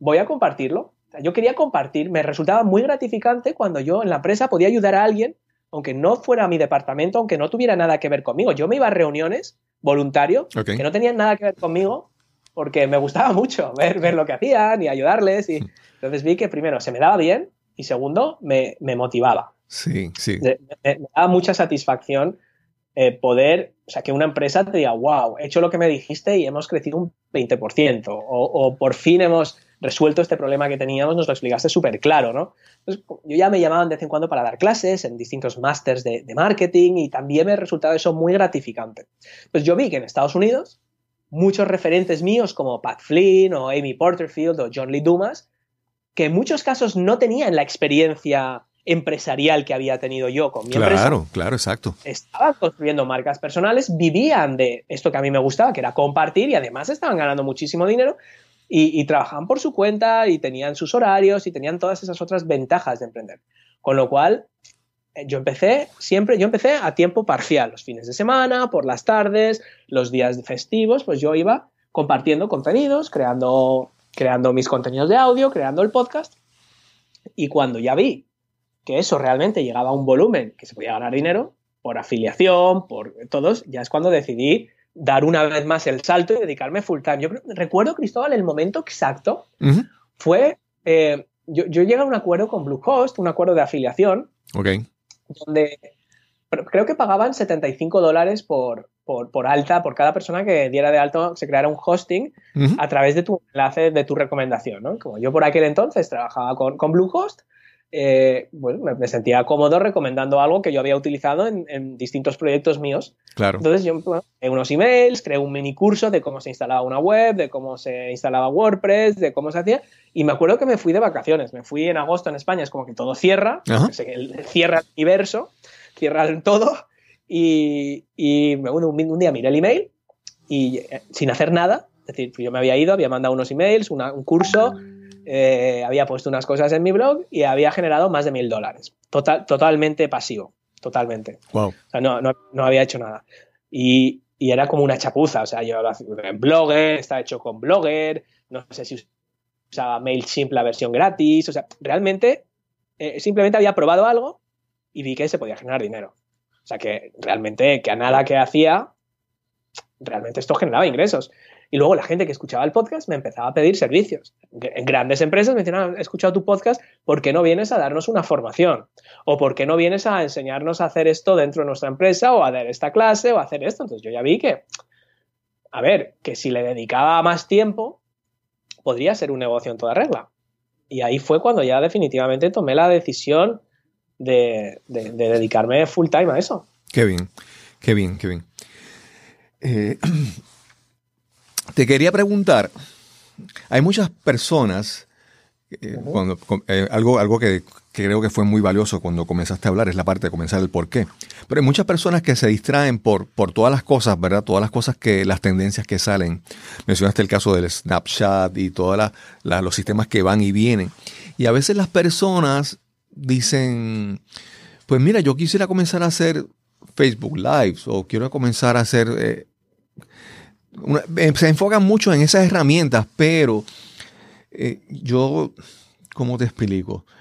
S2: voy a compartirlo. yo quería compartir, me resultaba muy gratificante cuando yo en la empresa podía ayudar a alguien, aunque no fuera mi departamento, aunque no tuviera nada que ver conmigo. Yo me iba a reuniones voluntario, que no tenían nada que ver conmigo, porque me gustaba mucho ver, ver lo que hacían y ayudarles. Y entonces vi que primero se me daba bien y segundo me, motivaba.
S1: Sí, sí.
S2: Me, daba mucha satisfacción eh, poder, o sea, que una empresa te diga, wow, he hecho lo que me dijiste y hemos crecido un 20%, o, o por fin hemos resuelto este problema que teníamos, nos lo explicaste súper claro, ¿no? Entonces, yo ya me llamaban de vez en cuando para dar clases en distintos másters de, de marketing y también me resultaba eso muy gratificante. Pues yo vi que en Estados Unidos muchos referentes míos como Pat Flynn o Amy Porterfield o John Lee Dumas, que en muchos casos no tenían la experiencia empresarial que había tenido yo con mi
S1: claro,
S2: empresa.
S1: Claro, claro, exacto.
S2: Estaban construyendo marcas personales, vivían de esto que a mí me gustaba, que era compartir, y además estaban ganando muchísimo dinero y, y trabajaban por su cuenta y tenían sus horarios y tenían todas esas otras ventajas de emprender. Con lo cual, yo empecé siempre, yo empecé a tiempo parcial, los fines de semana, por las tardes, los días festivos, pues yo iba compartiendo contenidos, creando, creando mis contenidos de audio, creando el podcast. Y cuando ya vi que eso realmente llegaba a un volumen que se podía ganar dinero, por afiliación, por todos, ya es cuando decidí dar una vez más el salto y dedicarme full time. Yo recuerdo, Cristóbal, el momento exacto fue, eh, yo, yo, llegué a un acuerdo con Bluehost, un acuerdo de afiliación,
S1: okay
S2: donde creo que pagaban 75 dólares por, por, alta, por cada persona que diera de alto, se creara un hosting a través de tu enlace, de tu recomendación. ¿no? Como yo por aquel entonces trabajaba con, con Bluehost, eh, bueno, me, sentía cómodo recomendando algo que yo había utilizado en, distintos proyectos míos.
S1: Claro.
S2: Entonces yo bueno, unos emails, creé un mini curso de cómo se instalaba una web, de cómo se instalaba WordPress, de cómo se hacía. Y me acuerdo que me fui de vacaciones. Me fui en agosto en España, es como que todo cierra, cierra el universo, cierra el todo. Y, y bueno, un, día miré el email y eh, sin hacer nada, es decir, yo me había ido, había mandado unos emails, un curso eh, había puesto unas cosas en mi blog y había generado más de mil dólares. Total, totalmente pasivo, totalmente.
S1: Wow.
S2: O sea, no, no, no había hecho nada. Y, y, era como una chapuza. O sea, yo lo hacía en Blogger, está hecho con Blogger, no sé si usaba MailChimp la versión gratis. O sea, realmente eh, simplemente había probado algo y vi que se podía generar dinero. O sea, que realmente, que a nada que hacía, realmente esto generaba ingresos. Y luego la gente que escuchaba el podcast me empezaba a pedir servicios. Grandes empresas me decían, ah, he escuchado tu podcast, ¿por qué no vienes a darnos una formación? ¿O por qué no vienes a enseñarnos a hacer esto dentro de nuestra empresa o a dar esta clase o a hacer esto? Entonces yo ya vi que, a ver, que si le dedicaba más tiempo, podría ser un negocio en toda regla. Y ahí fue cuando ya definitivamente tomé la decisión de, dedicarme full time a eso.
S1: Qué bien, qué bien, qué bien. Eh, Te quería preguntar, hay muchas personas, eh, cuando, eh, algo, algo que, creo que fue muy valioso cuando comenzaste a hablar es la parte de comenzar el por qué. Pero hay muchas personas que se distraen por, por todas las cosas, ¿verdad? Todas las cosas que, las tendencias que salen. Mencionaste el caso del Snapchat y todos los sistemas que van y vienen. Y a veces las personas dicen, pues mira, yo quisiera comenzar a hacer Facebook Lives o quiero comenzar a hacer eh, eh, se enfocan mucho en esas herramientas, pero eh, yo, ¿cómo te explico?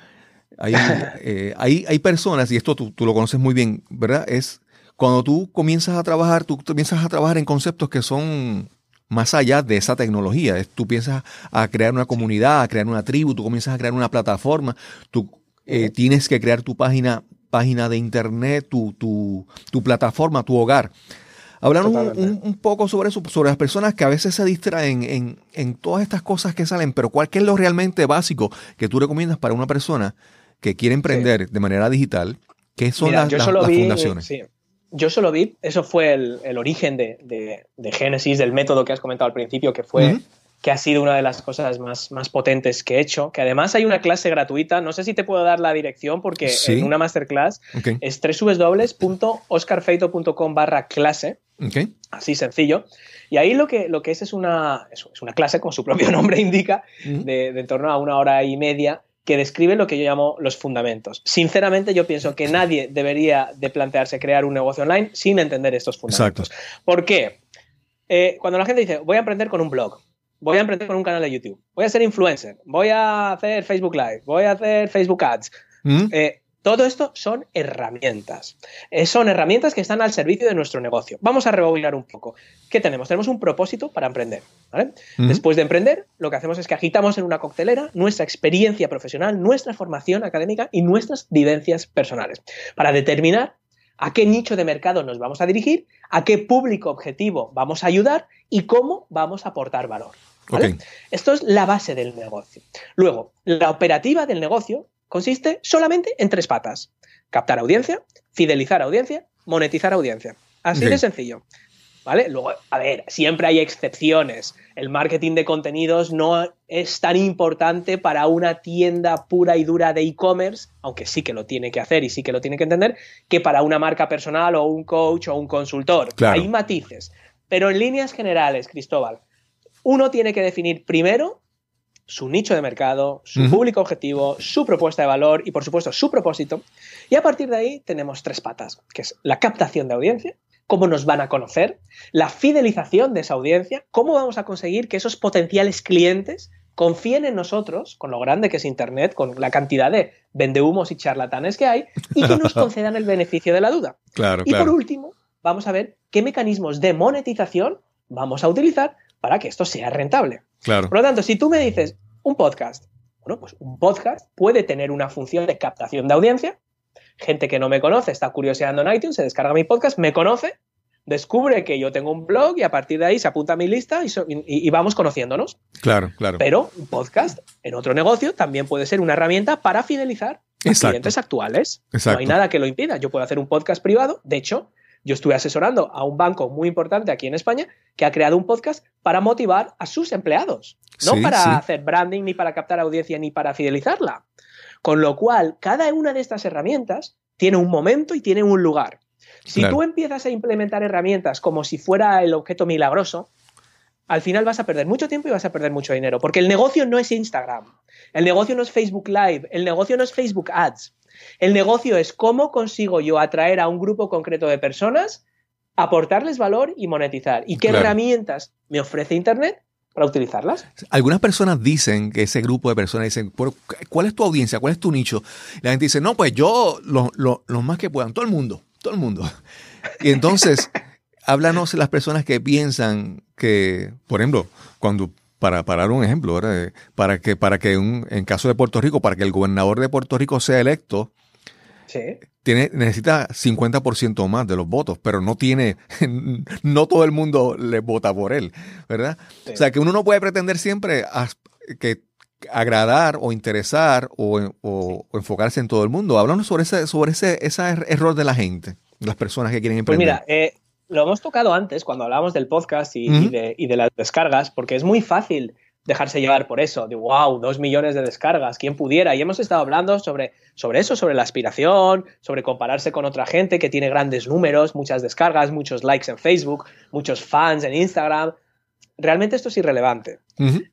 S1: Eh, hay, hay, personas, y esto tú, lo conoces muy bien, ¿verdad? Es cuando tú comienzas a trabajar, tú comienzas a trabajar en conceptos que son más allá de esa tecnología. tú piensas a crear una comunidad, a crear una tribu, tú comienzas a crear una plataforma, tú tienes que crear tu página, página de internet, tu, tu, tu plataforma, tu hogar. Hablar un, poco sobre eso, sobre las personas que a veces se distraen en, todas estas cosas que salen, pero ¿cuál es lo realmente básico que tú recomiendas para una persona que quiere emprender de manera digital? ¿Qué son las, fundaciones?
S2: Yo solo vi, eso fue el, origen de, Génesis, del método que has comentado al principio, que fue que ha sido una de las cosas más, más potentes que he hecho. Que además hay una clase gratuita, no sé si te puedo dar la dirección porque en una masterclass es www.oscarfeito.com barra clase. Así sencillo. Y ahí lo que, lo que es es una, es una clase, como su propio nombre indica, de, en torno a una hora y media, que describe lo que yo llamo los fundamentos. Sinceramente, yo pienso que nadie debería de plantearse crear un negocio online sin entender estos fundamentos. ¿Por qué? Eh, cuando la gente dice, voy a emprender con un blog, voy a emprender con un canal de YouTube, voy a ser influencer, voy a hacer Facebook Live, voy a hacer Facebook Ads, eh, todo esto son herramientas. Eh, son herramientas que están al servicio de nuestro negocio. Vamos a rebobinar un poco. ¿Qué tenemos? Tenemos un propósito para emprender. Después de emprender, lo que hacemos es que agitamos en una coctelera nuestra experiencia profesional, nuestra formación académica y nuestras vivencias personales para determinar a qué nicho de mercado nos vamos a dirigir, a qué público objetivo vamos a ayudar y cómo vamos a aportar valor. Esto es la base del negocio. Luego, la operativa del negocio consiste solamente en tres patas. Captar audiencia, fidelizar audiencia, monetizar audiencia. Así de sencillo. ¿Vale? Luego, a ver, siempre hay excepciones. El marketing de contenidos no es tan importante para una tienda pura y dura de e-commerce, aunque sí que lo tiene que hacer y sí que lo tiene que entender, que para una marca personal o un coach o un consultor. Hay matices. Pero en líneas generales, Cristóbal, uno tiene que definir primero su nicho de mercado, su público objetivo, su propuesta de valor y, por supuesto, su propósito. Y a partir de ahí tenemos tres patas, que es la captación de audiencia, cómo nos van a conocer, la fidelización de esa audiencia, cómo vamos a conseguir que esos potenciales clientes confíen en nosotros, con lo grande que es Internet, con la cantidad de vendehumos y charlatanes que hay, y que nos concedan el beneficio de la duda. y por último, vamos a ver qué mecanismos de monetización vamos a utilizar para que esto sea rentable.
S1: Claro.
S2: Por lo tanto, si tú me dices un podcast, bueno, pues un podcast puede tener una función de captación de audiencia. Gente que no me conoce está curioseando en iTunes, se descarga mi podcast, me conoce, descubre que yo tengo un blog y a partir de ahí se apunta a mi lista y, vamos conociéndonos.
S1: Claro, claro.
S2: Pero un podcast en otro negocio también puede ser una herramienta para fidelizar clientes actuales. No hay nada que lo impida. Yo puedo hacer un podcast privado. De hecho, yo estuve asesorando a un banco muy importante aquí en España que ha creado un podcast para motivar a sus empleados. No para hacer branding, ni para captar audiencia, ni para fidelizarla. Con lo cual, cada una de estas herramientas tiene un momento y tiene un lugar. Si tú empiezas a implementar herramientas como si fuera el objeto milagroso, al final vas a perder mucho tiempo y vas a perder mucho dinero, porque el negocio no es Instagram, el negocio no es Facebook Live, el negocio no es Facebook Ads. El negocio es cómo consigo yo atraer a un grupo concreto de personas, aportarles valor y monetizar. ¿Y qué herramientas me ofrece Internet para utilizarlas?
S1: Algunas personas dicen que ese grupo de personas dicen, ¿cuál es tu audiencia? ¿Cuál es tu nicho? la gente dice, no, pues yo, los más que puedan, todo el mundo, todo el mundo. Y entonces, háblanos las personas que piensan que, por ejemplo, cuando para, para dar un ejemplo, para que, para que un, en caso de Puerto Rico, para que el gobernador de Puerto Rico sea electo, tiene, necesita 50% más de los votos, pero no tiene, no todo el mundo le vota por él, ¿verdad? O sea, que uno no puede pretender siempre que agradar o interesar o, enfocarse en todo el mundo. Háblanos sobre ese, sobre ese, ese error de la gente, las personas que quieren
S2: emprender. Pues mira, eh, lo hemos tocado antes cuando hablábamos del podcast y, de, las descargas, porque es muy fácil dejarse llevar por eso, de wow, dos millones de descargas, quién pudiera. Y hemos estado hablando sobre, sobre eso, sobre la aspiración, sobre compararse con otra gente que tiene grandes números, muchas descargas, muchos likes en Facebook, muchos fans en Instagram. Realmente esto es irrelevante,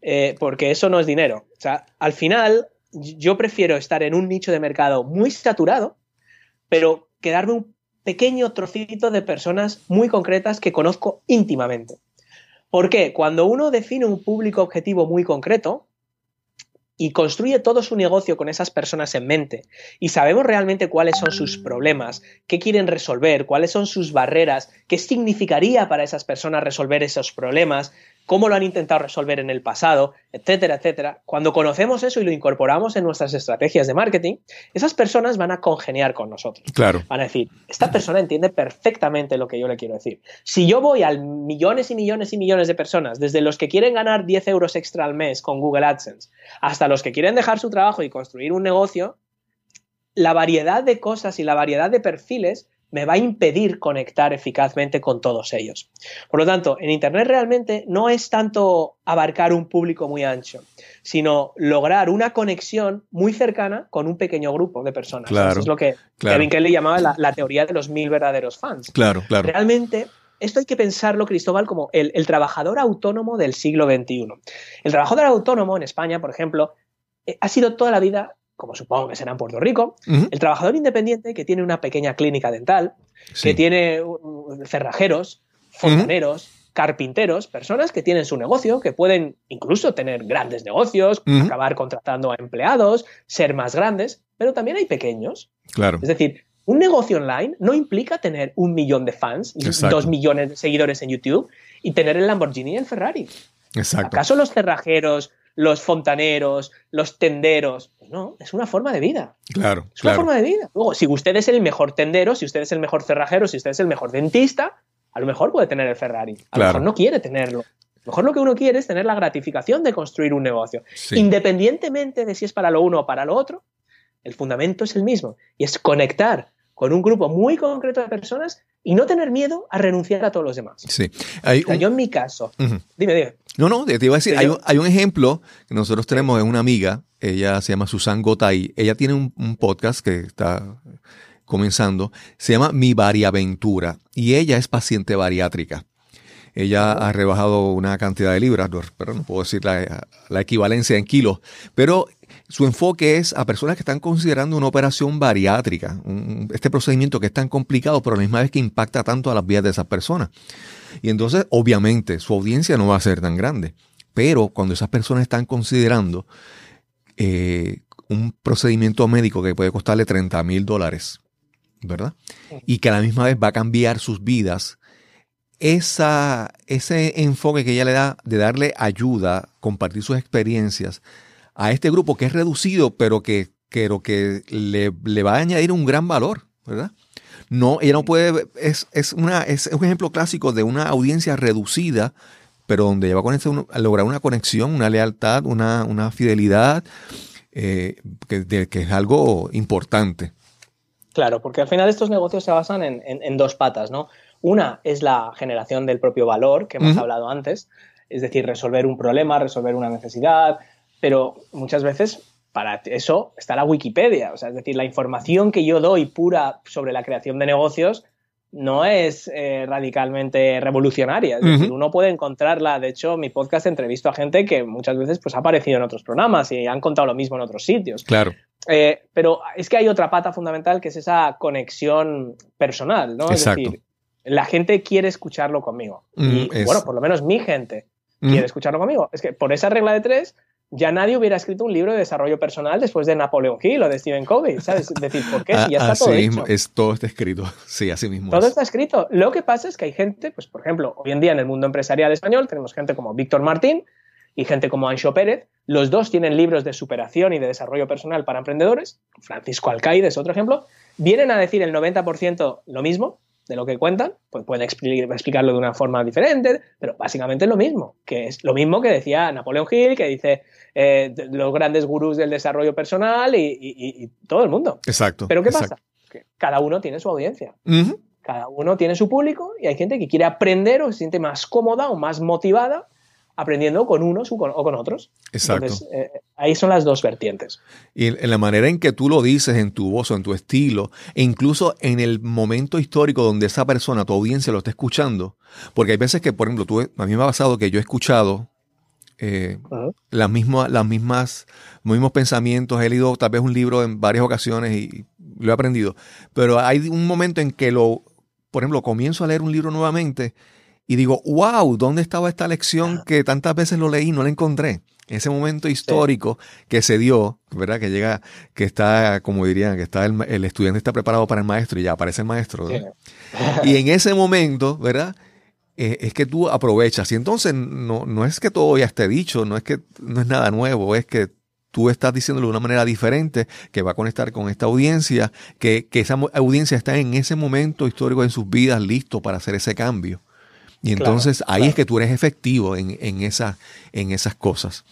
S2: eh, porque eso no es dinero. O sea, al final yo prefiero estar en un nicho de mercado muy saturado, pero quedarme un pequeño trocito de personas muy concretas que conozco íntimamente. ¿Por qué? Cuando uno define un público objetivo muy concreto y construye todo su negocio con esas personas en mente y sabemos realmente cuáles son sus problemas, qué quieren resolver, cuáles son sus barreras, qué significaría para esas personas resolver esos problemas, cómo lo han intentado resolver en el pasado, etcétera, etcétera. Cuando conocemos eso y lo incorporamos en nuestras estrategias de marketing, esas personas van a congeniar con nosotros.
S1: Claro.
S2: Van a decir, esta persona entiende perfectamente lo que yo le quiero decir. Si yo voy a millones y millones y millones de personas, desde los que quieren ganar 10 euros extra al mes con Google AdSense, hasta los que quieren dejar su trabajo y construir un negocio, la variedad de cosas y la variedad de perfiles me va a impedir conectar eficazmente con todos ellos. Por lo tanto, en Internet realmente no es tanto abarcar un público muy ancho, sino lograr una conexión muy cercana con un pequeño grupo de personas. Eso es lo que Kevin Kelly llamaba la, teoría de los mil verdaderos fans.
S1: Claro, claro.
S2: Realmente esto hay que pensarlo, Cristóbal, como el, trabajador autónomo del siglo XXI. El trabajador autónomo en España, por ejemplo, eh, ha sido toda la vida como supongo que será en Puerto Rico, el trabajador independiente que tiene una pequeña clínica dental, que tiene cerrajeros, fontaneros, carpinteros, personas que tienen su negocio, que pueden incluso tener grandes negocios, acabar contratando a empleados, ser más grandes, pero también hay pequeños.
S1: Claro.
S2: Es decir, un negocio online no implica tener un millón de fans, y dos millones de seguidores en YouTube y tener el Lamborghini y el Ferrari.
S1: Exacto.
S2: ¿Acaso los cerrajeros, los fontaneros, los tenderos. Pues no, es una forma de vida.
S1: Claro.
S2: Es una forma de vida. Luego, si usted es el mejor tendero, si usted es el mejor cerrajero, si usted es el mejor dentista, a lo mejor puede tener el Ferrari. A lo mejor no quiere tenerlo. A lo mejor lo que uno quiere es tener la gratificación de construir un negocio. Independientemente de si es para lo uno o para lo otro, el fundamento es el mismo. Y es conectar con un grupo muy concreto de personas y no tener miedo a renunciar a todos los demás.
S1: Sí.
S2: Yo en mi caso, dime, dime.
S1: No, no, te iba a decir, hay un, ejemplo que nosotros tenemos de una amiga, ella se llama Susan Gotay, ella tiene un, podcast que está comenzando, se llama Mi Variaventura y ella es paciente bariátrica. Ella ha rebajado una cantidad de libras, pero no puedo decir la, la, equivalencia en kilos, pero su enfoque es a personas que están considerando una operación bariátrica, este procedimiento que es tan complicado, pero a la misma vez que impacta tanto a las vidas de esas personas. Y entonces, obviamente, su audiencia no va a ser tan grande. Pero cuando esas personas están considerando eh, un procedimiento médico que puede costarle 30 mil dólares, ¿verdad? Y que a la misma vez va a cambiar sus vidas, esa, ese enfoque que ella le da de darle ayuda, compartir sus experiencias a este grupo que es reducido, pero que, que le, le va a añadir un gran valor, ¿verdad? No, ella no puede, es, es, una, es un ejemplo clásico de una audiencia reducida, pero donde ella va a, lograr una conexión, una lealtad, una, una fidelidad que, es algo importante.
S2: Claro, porque al final estos negocios se basan en, dos patas, ¿no? Una es la generación del propio valor, que hemos hablado antes, es decir, resolver un problema, resolver una necesidad, pero muchas veces para eso está la Wikipedia, o sea, es decir, la información que yo doy pura sobre la creación de negocios no es eh, radicalmente revolucionaria. Es decir, uno puede encontrarla. De hecho, mi podcast entrevisto a gente que muchas veces pues, ha aparecido en otros programas y han contado lo mismo en otros sitios.
S1: Claro.
S2: Eh, pero es que hay otra pata fundamental que es esa conexión personal, ¿no? Es decir, la gente quiere escucharlo conmigo. y bueno, por lo menos mi gente quiere escucharlo conmigo. Es que por esa regla de tres, ya nadie hubiera escrito un libro de desarrollo personal después de Napoleon Hill o de Stephen Covey, ¿sabes? Es decir, ¿por qué? Si ya está todo
S1: mismo, Es, todo está escrito, sí, así mismo.
S2: Todo está escrito. Lo que pasa es que hay gente, pues por ejemplo, hoy en día en el mundo empresarial español tenemos gente como Víctor Martín y gente como Ancho Pérez. Los dos tienen libros de superación y de desarrollo personal para emprendedores. Francisco Alcaide es otro ejemplo. Vienen a decir el 90% lo mismo, de lo que cuentan, pues pueden explicarlo de una forma diferente, pero básicamente es lo mismo, que es lo mismo que decía Napoleon Hill, que dice eh, los grandes gurús del desarrollo personal y, todo el mundo.
S1: Exacto.
S2: Pero ¿qué pasa? Que cada uno tiene su audiencia. Cada uno tiene su público y hay gente que quiere aprender o se siente más cómoda o más motivada aprendiendo con unos o con, otros.
S1: Exacto.
S2: Eh, ahí son las dos vertientes.
S1: Y en la manera en que tú lo dices, en tu voz o en tu estilo, e incluso en el momento histórico donde esa persona, tu audiencia, lo está escuchando, porque hay veces que, por ejemplo, tú, a mí me ha pasado que yo he escuchado eh, las, mismas, las mismas, los mismos pensamientos, he leído tal vez un libro en varias ocasiones y lo he aprendido, pero hay un momento en que lo, por ejemplo, comienzo a leer un libro nuevamente y digo, wow, ¿dónde estaba esta lección que tantas veces lo leí y no la encontré? Ese momento histórico que se dio, ¿verdad? Que llega, que está, como dirían, que está el, estudiante está preparado para el maestro y ya aparece el maestro. Y en ese momento, ¿verdad? Eh, es que tú aprovechas. Y entonces no, no es que todo ya esté dicho, no es que no es nada nuevo, es que tú estás diciéndolo de una manera diferente que va a conectar con esta audiencia, que, que esa audiencia está en ese momento histórico en sus vidas listo para hacer ese cambio. Y entonces ahí es que tú eres efectivo en, en, en esas cosas.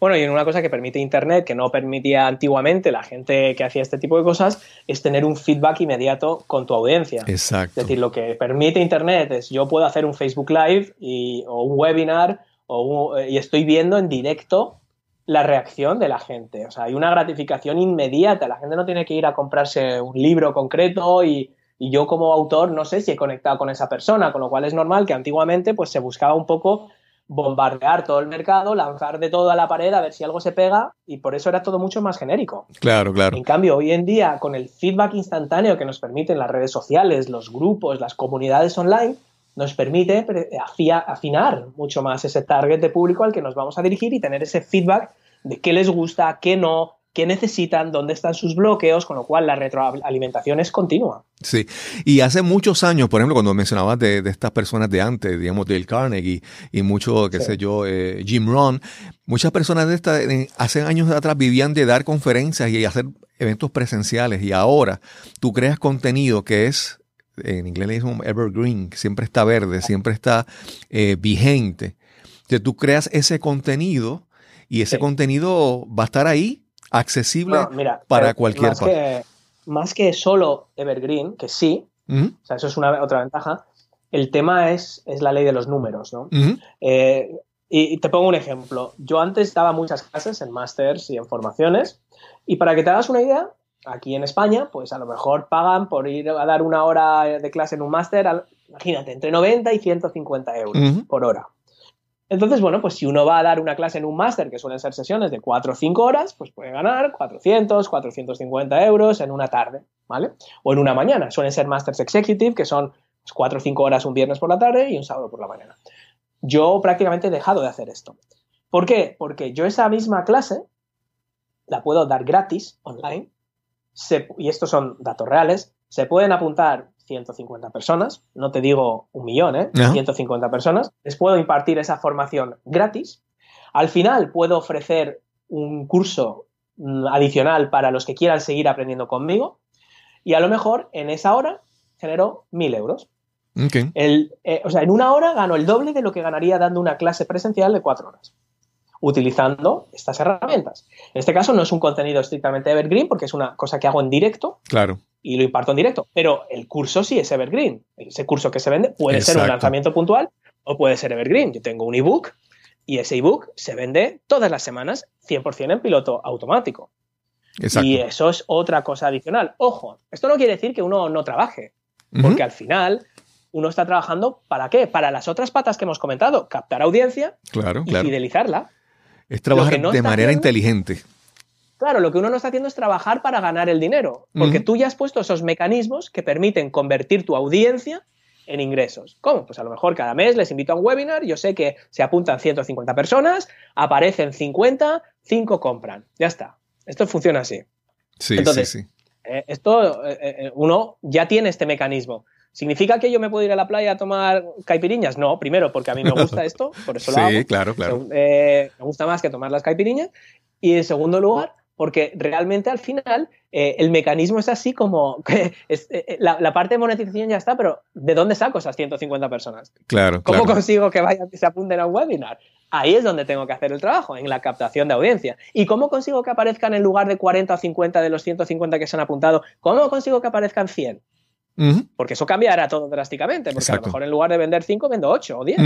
S2: Bueno, y en una cosa que permite Internet, que no permitía antiguamente la gente que hacía este tipo de cosas, es tener un feedback inmediato con tu audiencia.
S1: Exacto.
S2: Es decir, lo que permite Internet es yo puedo hacer un Facebook Live o un webinar y estoy viendo en directo la reacción de la gente. O sea, hay una gratificación inmediata. La gente no tiene que ir a comprarse un libro concreto y, y yo como autor no sé si he conectado con esa persona, con lo cual es normal que antiguamente pues se buscaba un poco bombardear todo el mercado, lanzar de todo a la pared a ver si algo se pega y por eso era todo mucho más genérico.
S1: Claro, claro.
S2: En cambio, hoy en día, con el feedback instantáneo que nos permiten las redes sociales, los grupos, las comunidades online, nos permite afinar mucho más ese target de público al que nos vamos a dirigir y tener ese feedback de qué les gusta, qué no, qué necesitan, dónde están sus bloqueos, con lo cual la retroalimentación es continua.
S1: Sí, y hace muchos años, por ejemplo, cuando mencionabas de, estas personas de antes, digamos, Dale Carnegie y mucho, qué sé yo, eh, Jim Rohn, muchas personas de esta, hace años atrás vivían de dar conferencias y hacer eventos presenciales. Y ahora tú creas contenido que es, en inglés le dicen evergreen, siempre está verde, siempre está eh, vigente. que tú creas ese contenido y ese contenido va a estar ahí accesible para cualquier
S2: más que, más que solo Evergreen, que sí, o sea, eso es una otra ventaja, el tema es, es la ley de los números, ¿no? Eh, y, te pongo un ejemplo. Yo antes daba muchas clases en másters y en formaciones, y para que te hagas una idea, aquí en España, pues a lo mejor pagan por ir a dar una hora de clase en un máster, imagínate, entre 90 y 150 euros por hora. Entonces, bueno, pues si uno va a dar una clase en un máster, que suelen ser sesiones de 4 o 5 horas, pues puede ganar 400, 450 euros en una tarde, ¿vale? O en una mañana. Suelen ser másters executive, que son 4 o 5 horas un viernes por la tarde y un sábado por la mañana. Yo prácticamente he dejado de hacer esto. ¿Por qué? Porque yo esa misma clase la puedo dar gratis online, y estos son datos reales, se pueden apuntar 150 personas, no te digo un millón, ¿eh? 150 personas, les puedo impartir esa formación gratis. Al final puedo ofrecer un curso mm, adicional para los que quieran seguir aprendiendo conmigo y a lo mejor en esa hora genero mil euros. El, eh, o sea, en una hora gano el doble de lo que ganaría dando una clase presencial de cuatro horas. utilizando estas herramientas. En este caso no es un contenido estrictamente evergreen porque es una cosa que hago en directo.
S1: Claro.
S2: Y lo imparto en directo. Pero el curso sí es evergreen. Ese curso que se vende puede ser un lanzamiento puntual o puede ser evergreen. Yo tengo un ebook y ese ebook se vende todas las semanas 100% en piloto automático. Exacto. Y eso es otra cosa adicional. Ojo, esto no quiere decir que uno no trabaje, porque al final uno está trabajando para qué? Para las otras patas que hemos comentado, captar audiencia
S1: claro,
S2: y fidelizarla.
S1: Es trabajar de manera inteligente.
S2: Claro, lo que uno no está haciendo es trabajar para ganar el dinero, porque tú ya has puesto esos mecanismos que permiten convertir tu audiencia en ingresos. ¿Cómo? Pues a lo mejor cada mes les invito a un webinar, yo sé que se apuntan 150 personas, aparecen 50, 5 compran. Ya está. Esto funciona así.
S1: Sí, sí, sí.
S2: Eh, esto, eh, eh, uno ya tiene este mecanismo. ¿Significa que yo me puedo ir a la playa a tomar caipiriñas? No, primero porque a mí me gusta esto, por eso lo hago.
S1: Sí, claro, claro.
S2: me gusta más que tomar las caipiriñas. Y en segundo lugar, porque realmente al final el mecanismo es así como que la, parte de monetización ya está, pero ¿de dónde saco esas 150 personas?
S1: Claro.
S2: ¿Cómo consigo que vayan y se apunten a un webinar? Ahí es donde tengo que hacer el trabajo, en la captación de audiencia. ¿Y cómo consigo que aparezcan en lugar de 40 o 50 de los 150 que se han apuntado? ¿Cómo consigo que aparezcan 100? Porque eso cambiará todo drásticamente, porque a lo mejor en lugar de vender 5 vendo 8 o 10.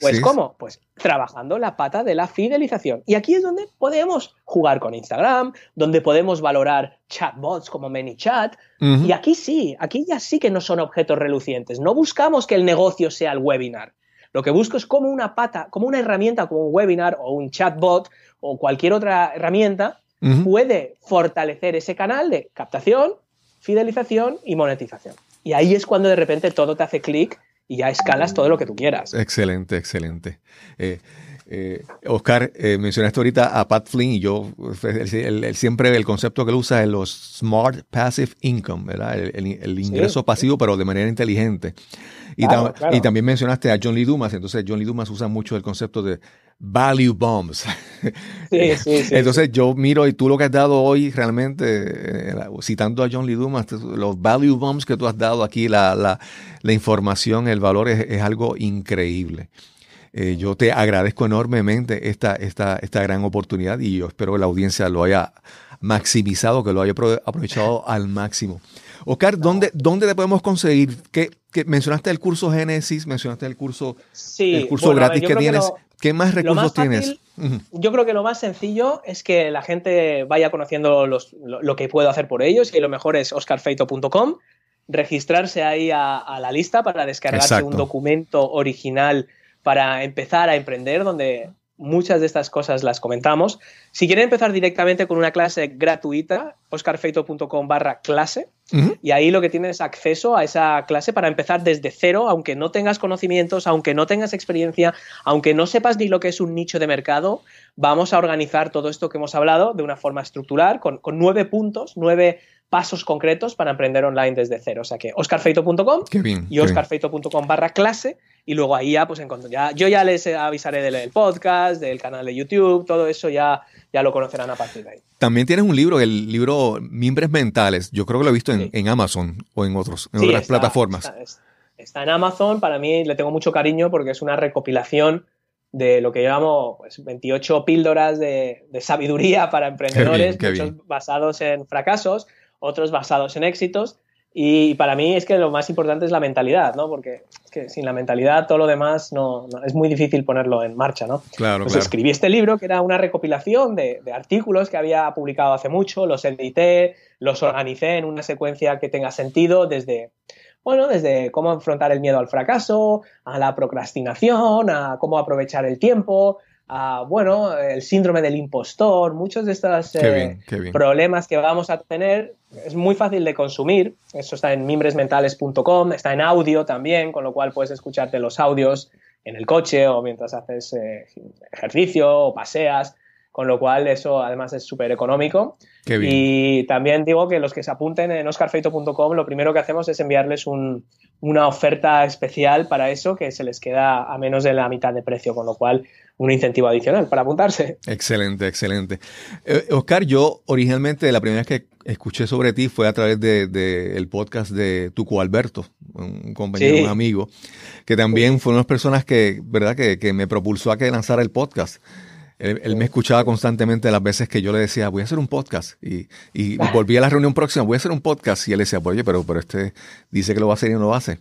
S2: Pues ¿cómo? Pues trabajando la pata de la fidelización. Y aquí es donde podemos jugar con Instagram, donde podemos valorar chatbots como ManyChat. Y aquí sí, aquí ya sí que no son objetos relucientes. No buscamos que el negocio sea el webinar. Lo que busco es como una pata, como una herramienta, como un webinar o un chatbot o cualquier otra herramienta puede fortalecer ese canal de captación, fidelización y monetización. Y ahí es cuando de repente todo te hace clic y ya escalas todo lo que tú quieras.
S1: Excelente, excelente. Eh, eh, Oscar, eh, mencionaste ahorita a Pat Flynn y yo, siempre el concepto que él usa es los Smart Passive Income, ¿verdad? El, ingreso pasivo, pero de manera inteligente. Y, y, también mencionaste a John Lee Dumas, entonces John Lee Dumas usa mucho el concepto de value bombs.
S2: Sí, sí, sí.
S1: entonces yo miro y tú lo que has dado hoy realmente, eh, citando a John Lee Dumas, los value bombs que tú has dado aquí, la, la, la información, el valor es, es algo increíble. Eh, yo te agradezco enormemente esta, esta, esta gran oportunidad y yo espero que la audiencia lo haya maximizado, que lo haya aprovechado al máximo. Oscar, ¿dónde, ¿dónde te podemos conseguir? ¿Qué, mencionaste el curso Génesis, mencionaste el curso, el curso gratis que tienes. ¿Qué más recursos tienes?
S2: Yo creo que lo más sencillo es que la gente vaya conociendo lo, que puedo hacer por ellos y lo mejor es oscarfeito.com, registrarse ahí a, la lista para descargarse un documento original para empezar a emprender, donde muchas de estas cosas las comentamos. Si quieren empezar directamente con una clase gratuita, oscarfeito.com barra clase, y ahí lo que tienes es acceso a esa clase para empezar desde cero, aunque no tengas conocimientos, aunque no tengas experiencia, aunque no sepas ni lo que es un nicho de mercado, vamos a organizar todo esto que hemos hablado de una forma estructural, con, con nueve puntos, nueve pasos concretos para emprender online desde cero. O sea que oscarfeito.com y oscarfeito.com barra clase y luego ahí ya, pues ya, yo ya les avisaré del, podcast, del canal de YouTube, todo eso ya, ya lo conocerán a partir de ahí.
S1: También tienes un libro, el libro Mimbres Mentales. Yo creo que lo he visto en, Amazon o en, otros, en otras plataformas.
S2: Está, en Amazon, para mí le tengo mucho cariño porque es una recopilación de lo que llamamos pues, 28 píldoras de, sabiduría para emprendedores, muchos basados en fracasos otros basados en éxitos. Y para mí es que lo más importante es la mentalidad, ¿no? Porque que sin la mentalidad todo lo demás no, es muy difícil ponerlo en marcha, ¿no?
S1: Claro,
S2: pues escribí este libro que era una recopilación de, artículos que había publicado hace mucho, los edité, los organicé en una secuencia que tenga sentido desde, bueno, desde cómo enfrentar el miedo al fracaso, a la procrastinación, a cómo aprovechar el tiempo, bueno, el síndrome del impostor, muchos de estos eh, problemas que vamos a tener, es muy fácil de consumir. Eso está en mimbresmentales.com, está en audio también, con lo cual puedes escucharte los audios en el coche o mientras haces eh, ejercicio o paseas, con lo cual eso además es súper económico. Y también digo que los que se apunten en oscarfeito.com, lo primero que hacemos es enviarles una oferta especial para eso que se les queda a menos de la mitad de precio, con lo cual un incentivo adicional para apuntarse.
S1: Excelente, excelente. Eh, Oscar, yo originalmente la primera vez que escuché sobre ti fue a través del de, el podcast de Tuco Alberto, un compañero, un amigo, que también fue una de las personas que, ¿verdad? Que, que me propulsó a que lanzara el podcast. Él, me escuchaba constantemente las veces que yo le decía, voy a hacer un podcast. Y, y volví a la reunión próxima, voy a hacer un podcast. Y él decía, pues, oye, pero, pero este dice que lo va a hacer y no lo hace.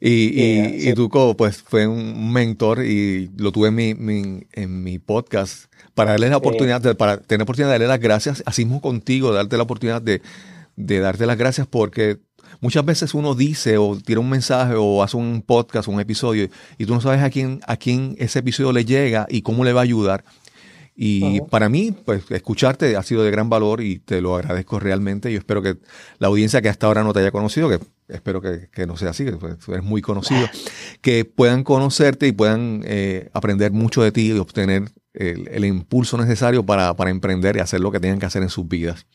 S1: Y, y, y Tuco, pues, fue un mentor y lo tuve en mi, en mi podcast para darle la oportunidad, de, para tener la oportunidad de darle las gracias, así mismo contigo, darte la oportunidad de, de darte las gracias porque muchas veces uno dice o tira un mensaje o hace un podcast un episodio y tú no sabes a quién, a quién ese episodio le llega y cómo le va a ayudar. Y para mí, pues escucharte ha sido de gran valor y te lo agradezco realmente. Yo espero que la audiencia que hasta ahora no te haya conocido, que espero que, no sea así, que pues, eres muy conocido, que puedan conocerte y puedan eh, aprender mucho de ti y obtener el, impulso necesario para, para emprender y hacer lo que tengan que hacer en sus vidas.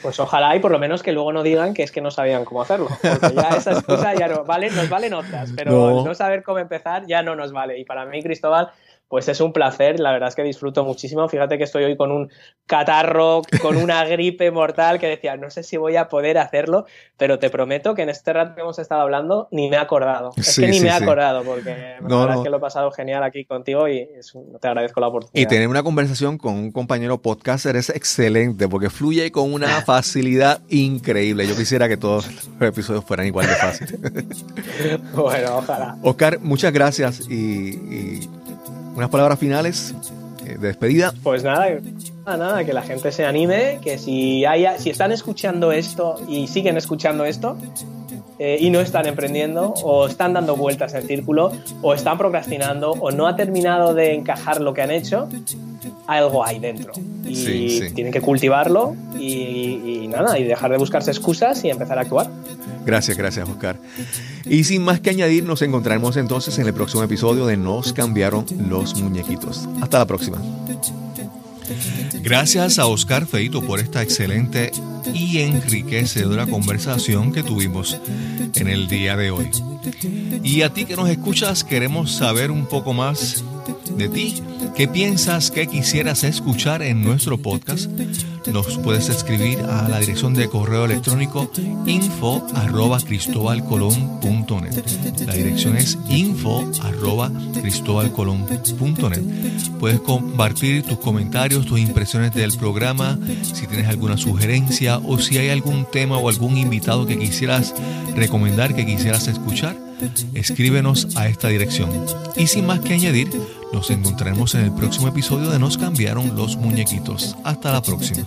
S2: Pues ojalá y por lo menos que luego no digan que es que no sabían cómo hacerlo. Porque ya esa excusa ya no vale, nos valen otras, pero no saber cómo empezar ya no nos vale. Y para mí, Cristóbal, pues es un placer, la verdad es que disfruto muchísimo. Fíjate que estoy hoy con un catarro, con una gripe mortal que decía, no sé si voy a poder hacerlo, pero te prometo que en este rato que hemos estado hablando ni me he acordado. Es que ni me he acordado porque la verdad es que lo he pasado genial aquí contigo y te agradezco la oportunidad.
S1: Y tener una conversación con un compañero podcaster es excelente porque fluye con una facilidad increíble. Yo quisiera que todos los episodios fueran igual de fáciles.
S2: bueno, ojalá.
S1: Oscar, muchas gracias y unas palabras finales eh, de despedida.
S2: Pues nada, nada, que la gente se anime, que si, haya, si están escuchando esto y siguen escuchando esto, eh, y no están emprendiendo o están dando vueltas en círculo o están procrastinando o no ha terminado de encajar lo que han hecho, algo hay dentro. Y tienen que cultivarlo y, nada, y dejar de buscarse excusas y empezar a actuar.
S1: Gracias, gracias Oscar. Y sin más que añadir, nos encontraremos entonces en el próximo episodio de Nos cambiaron los muñequitos. Hasta la próxima. Gracias a Oscar Feito por esta excelente y enriquecedora conversación que tuvimos en el día de hoy. Y a ti que nos escuchas, queremos saber un poco más de ti. ¿Qué piensas que quisieras escuchar en nuestro podcast? Nos puedes escribir a la dirección de correo electrónico info arroba cristobalcolón.net. La dirección es info arroba. Puedes compartir tus comentarios, tus impresiones del programa, si tienes alguna sugerencia o si hay algún tema o algún invitado que quisieras recomendar, que quisieras escuchar escríbenos a esta dirección. Y sin más que añadir, nos encontraremos en el próximo episodio de Nos cambiaron los muñequitos. Hasta la próxima.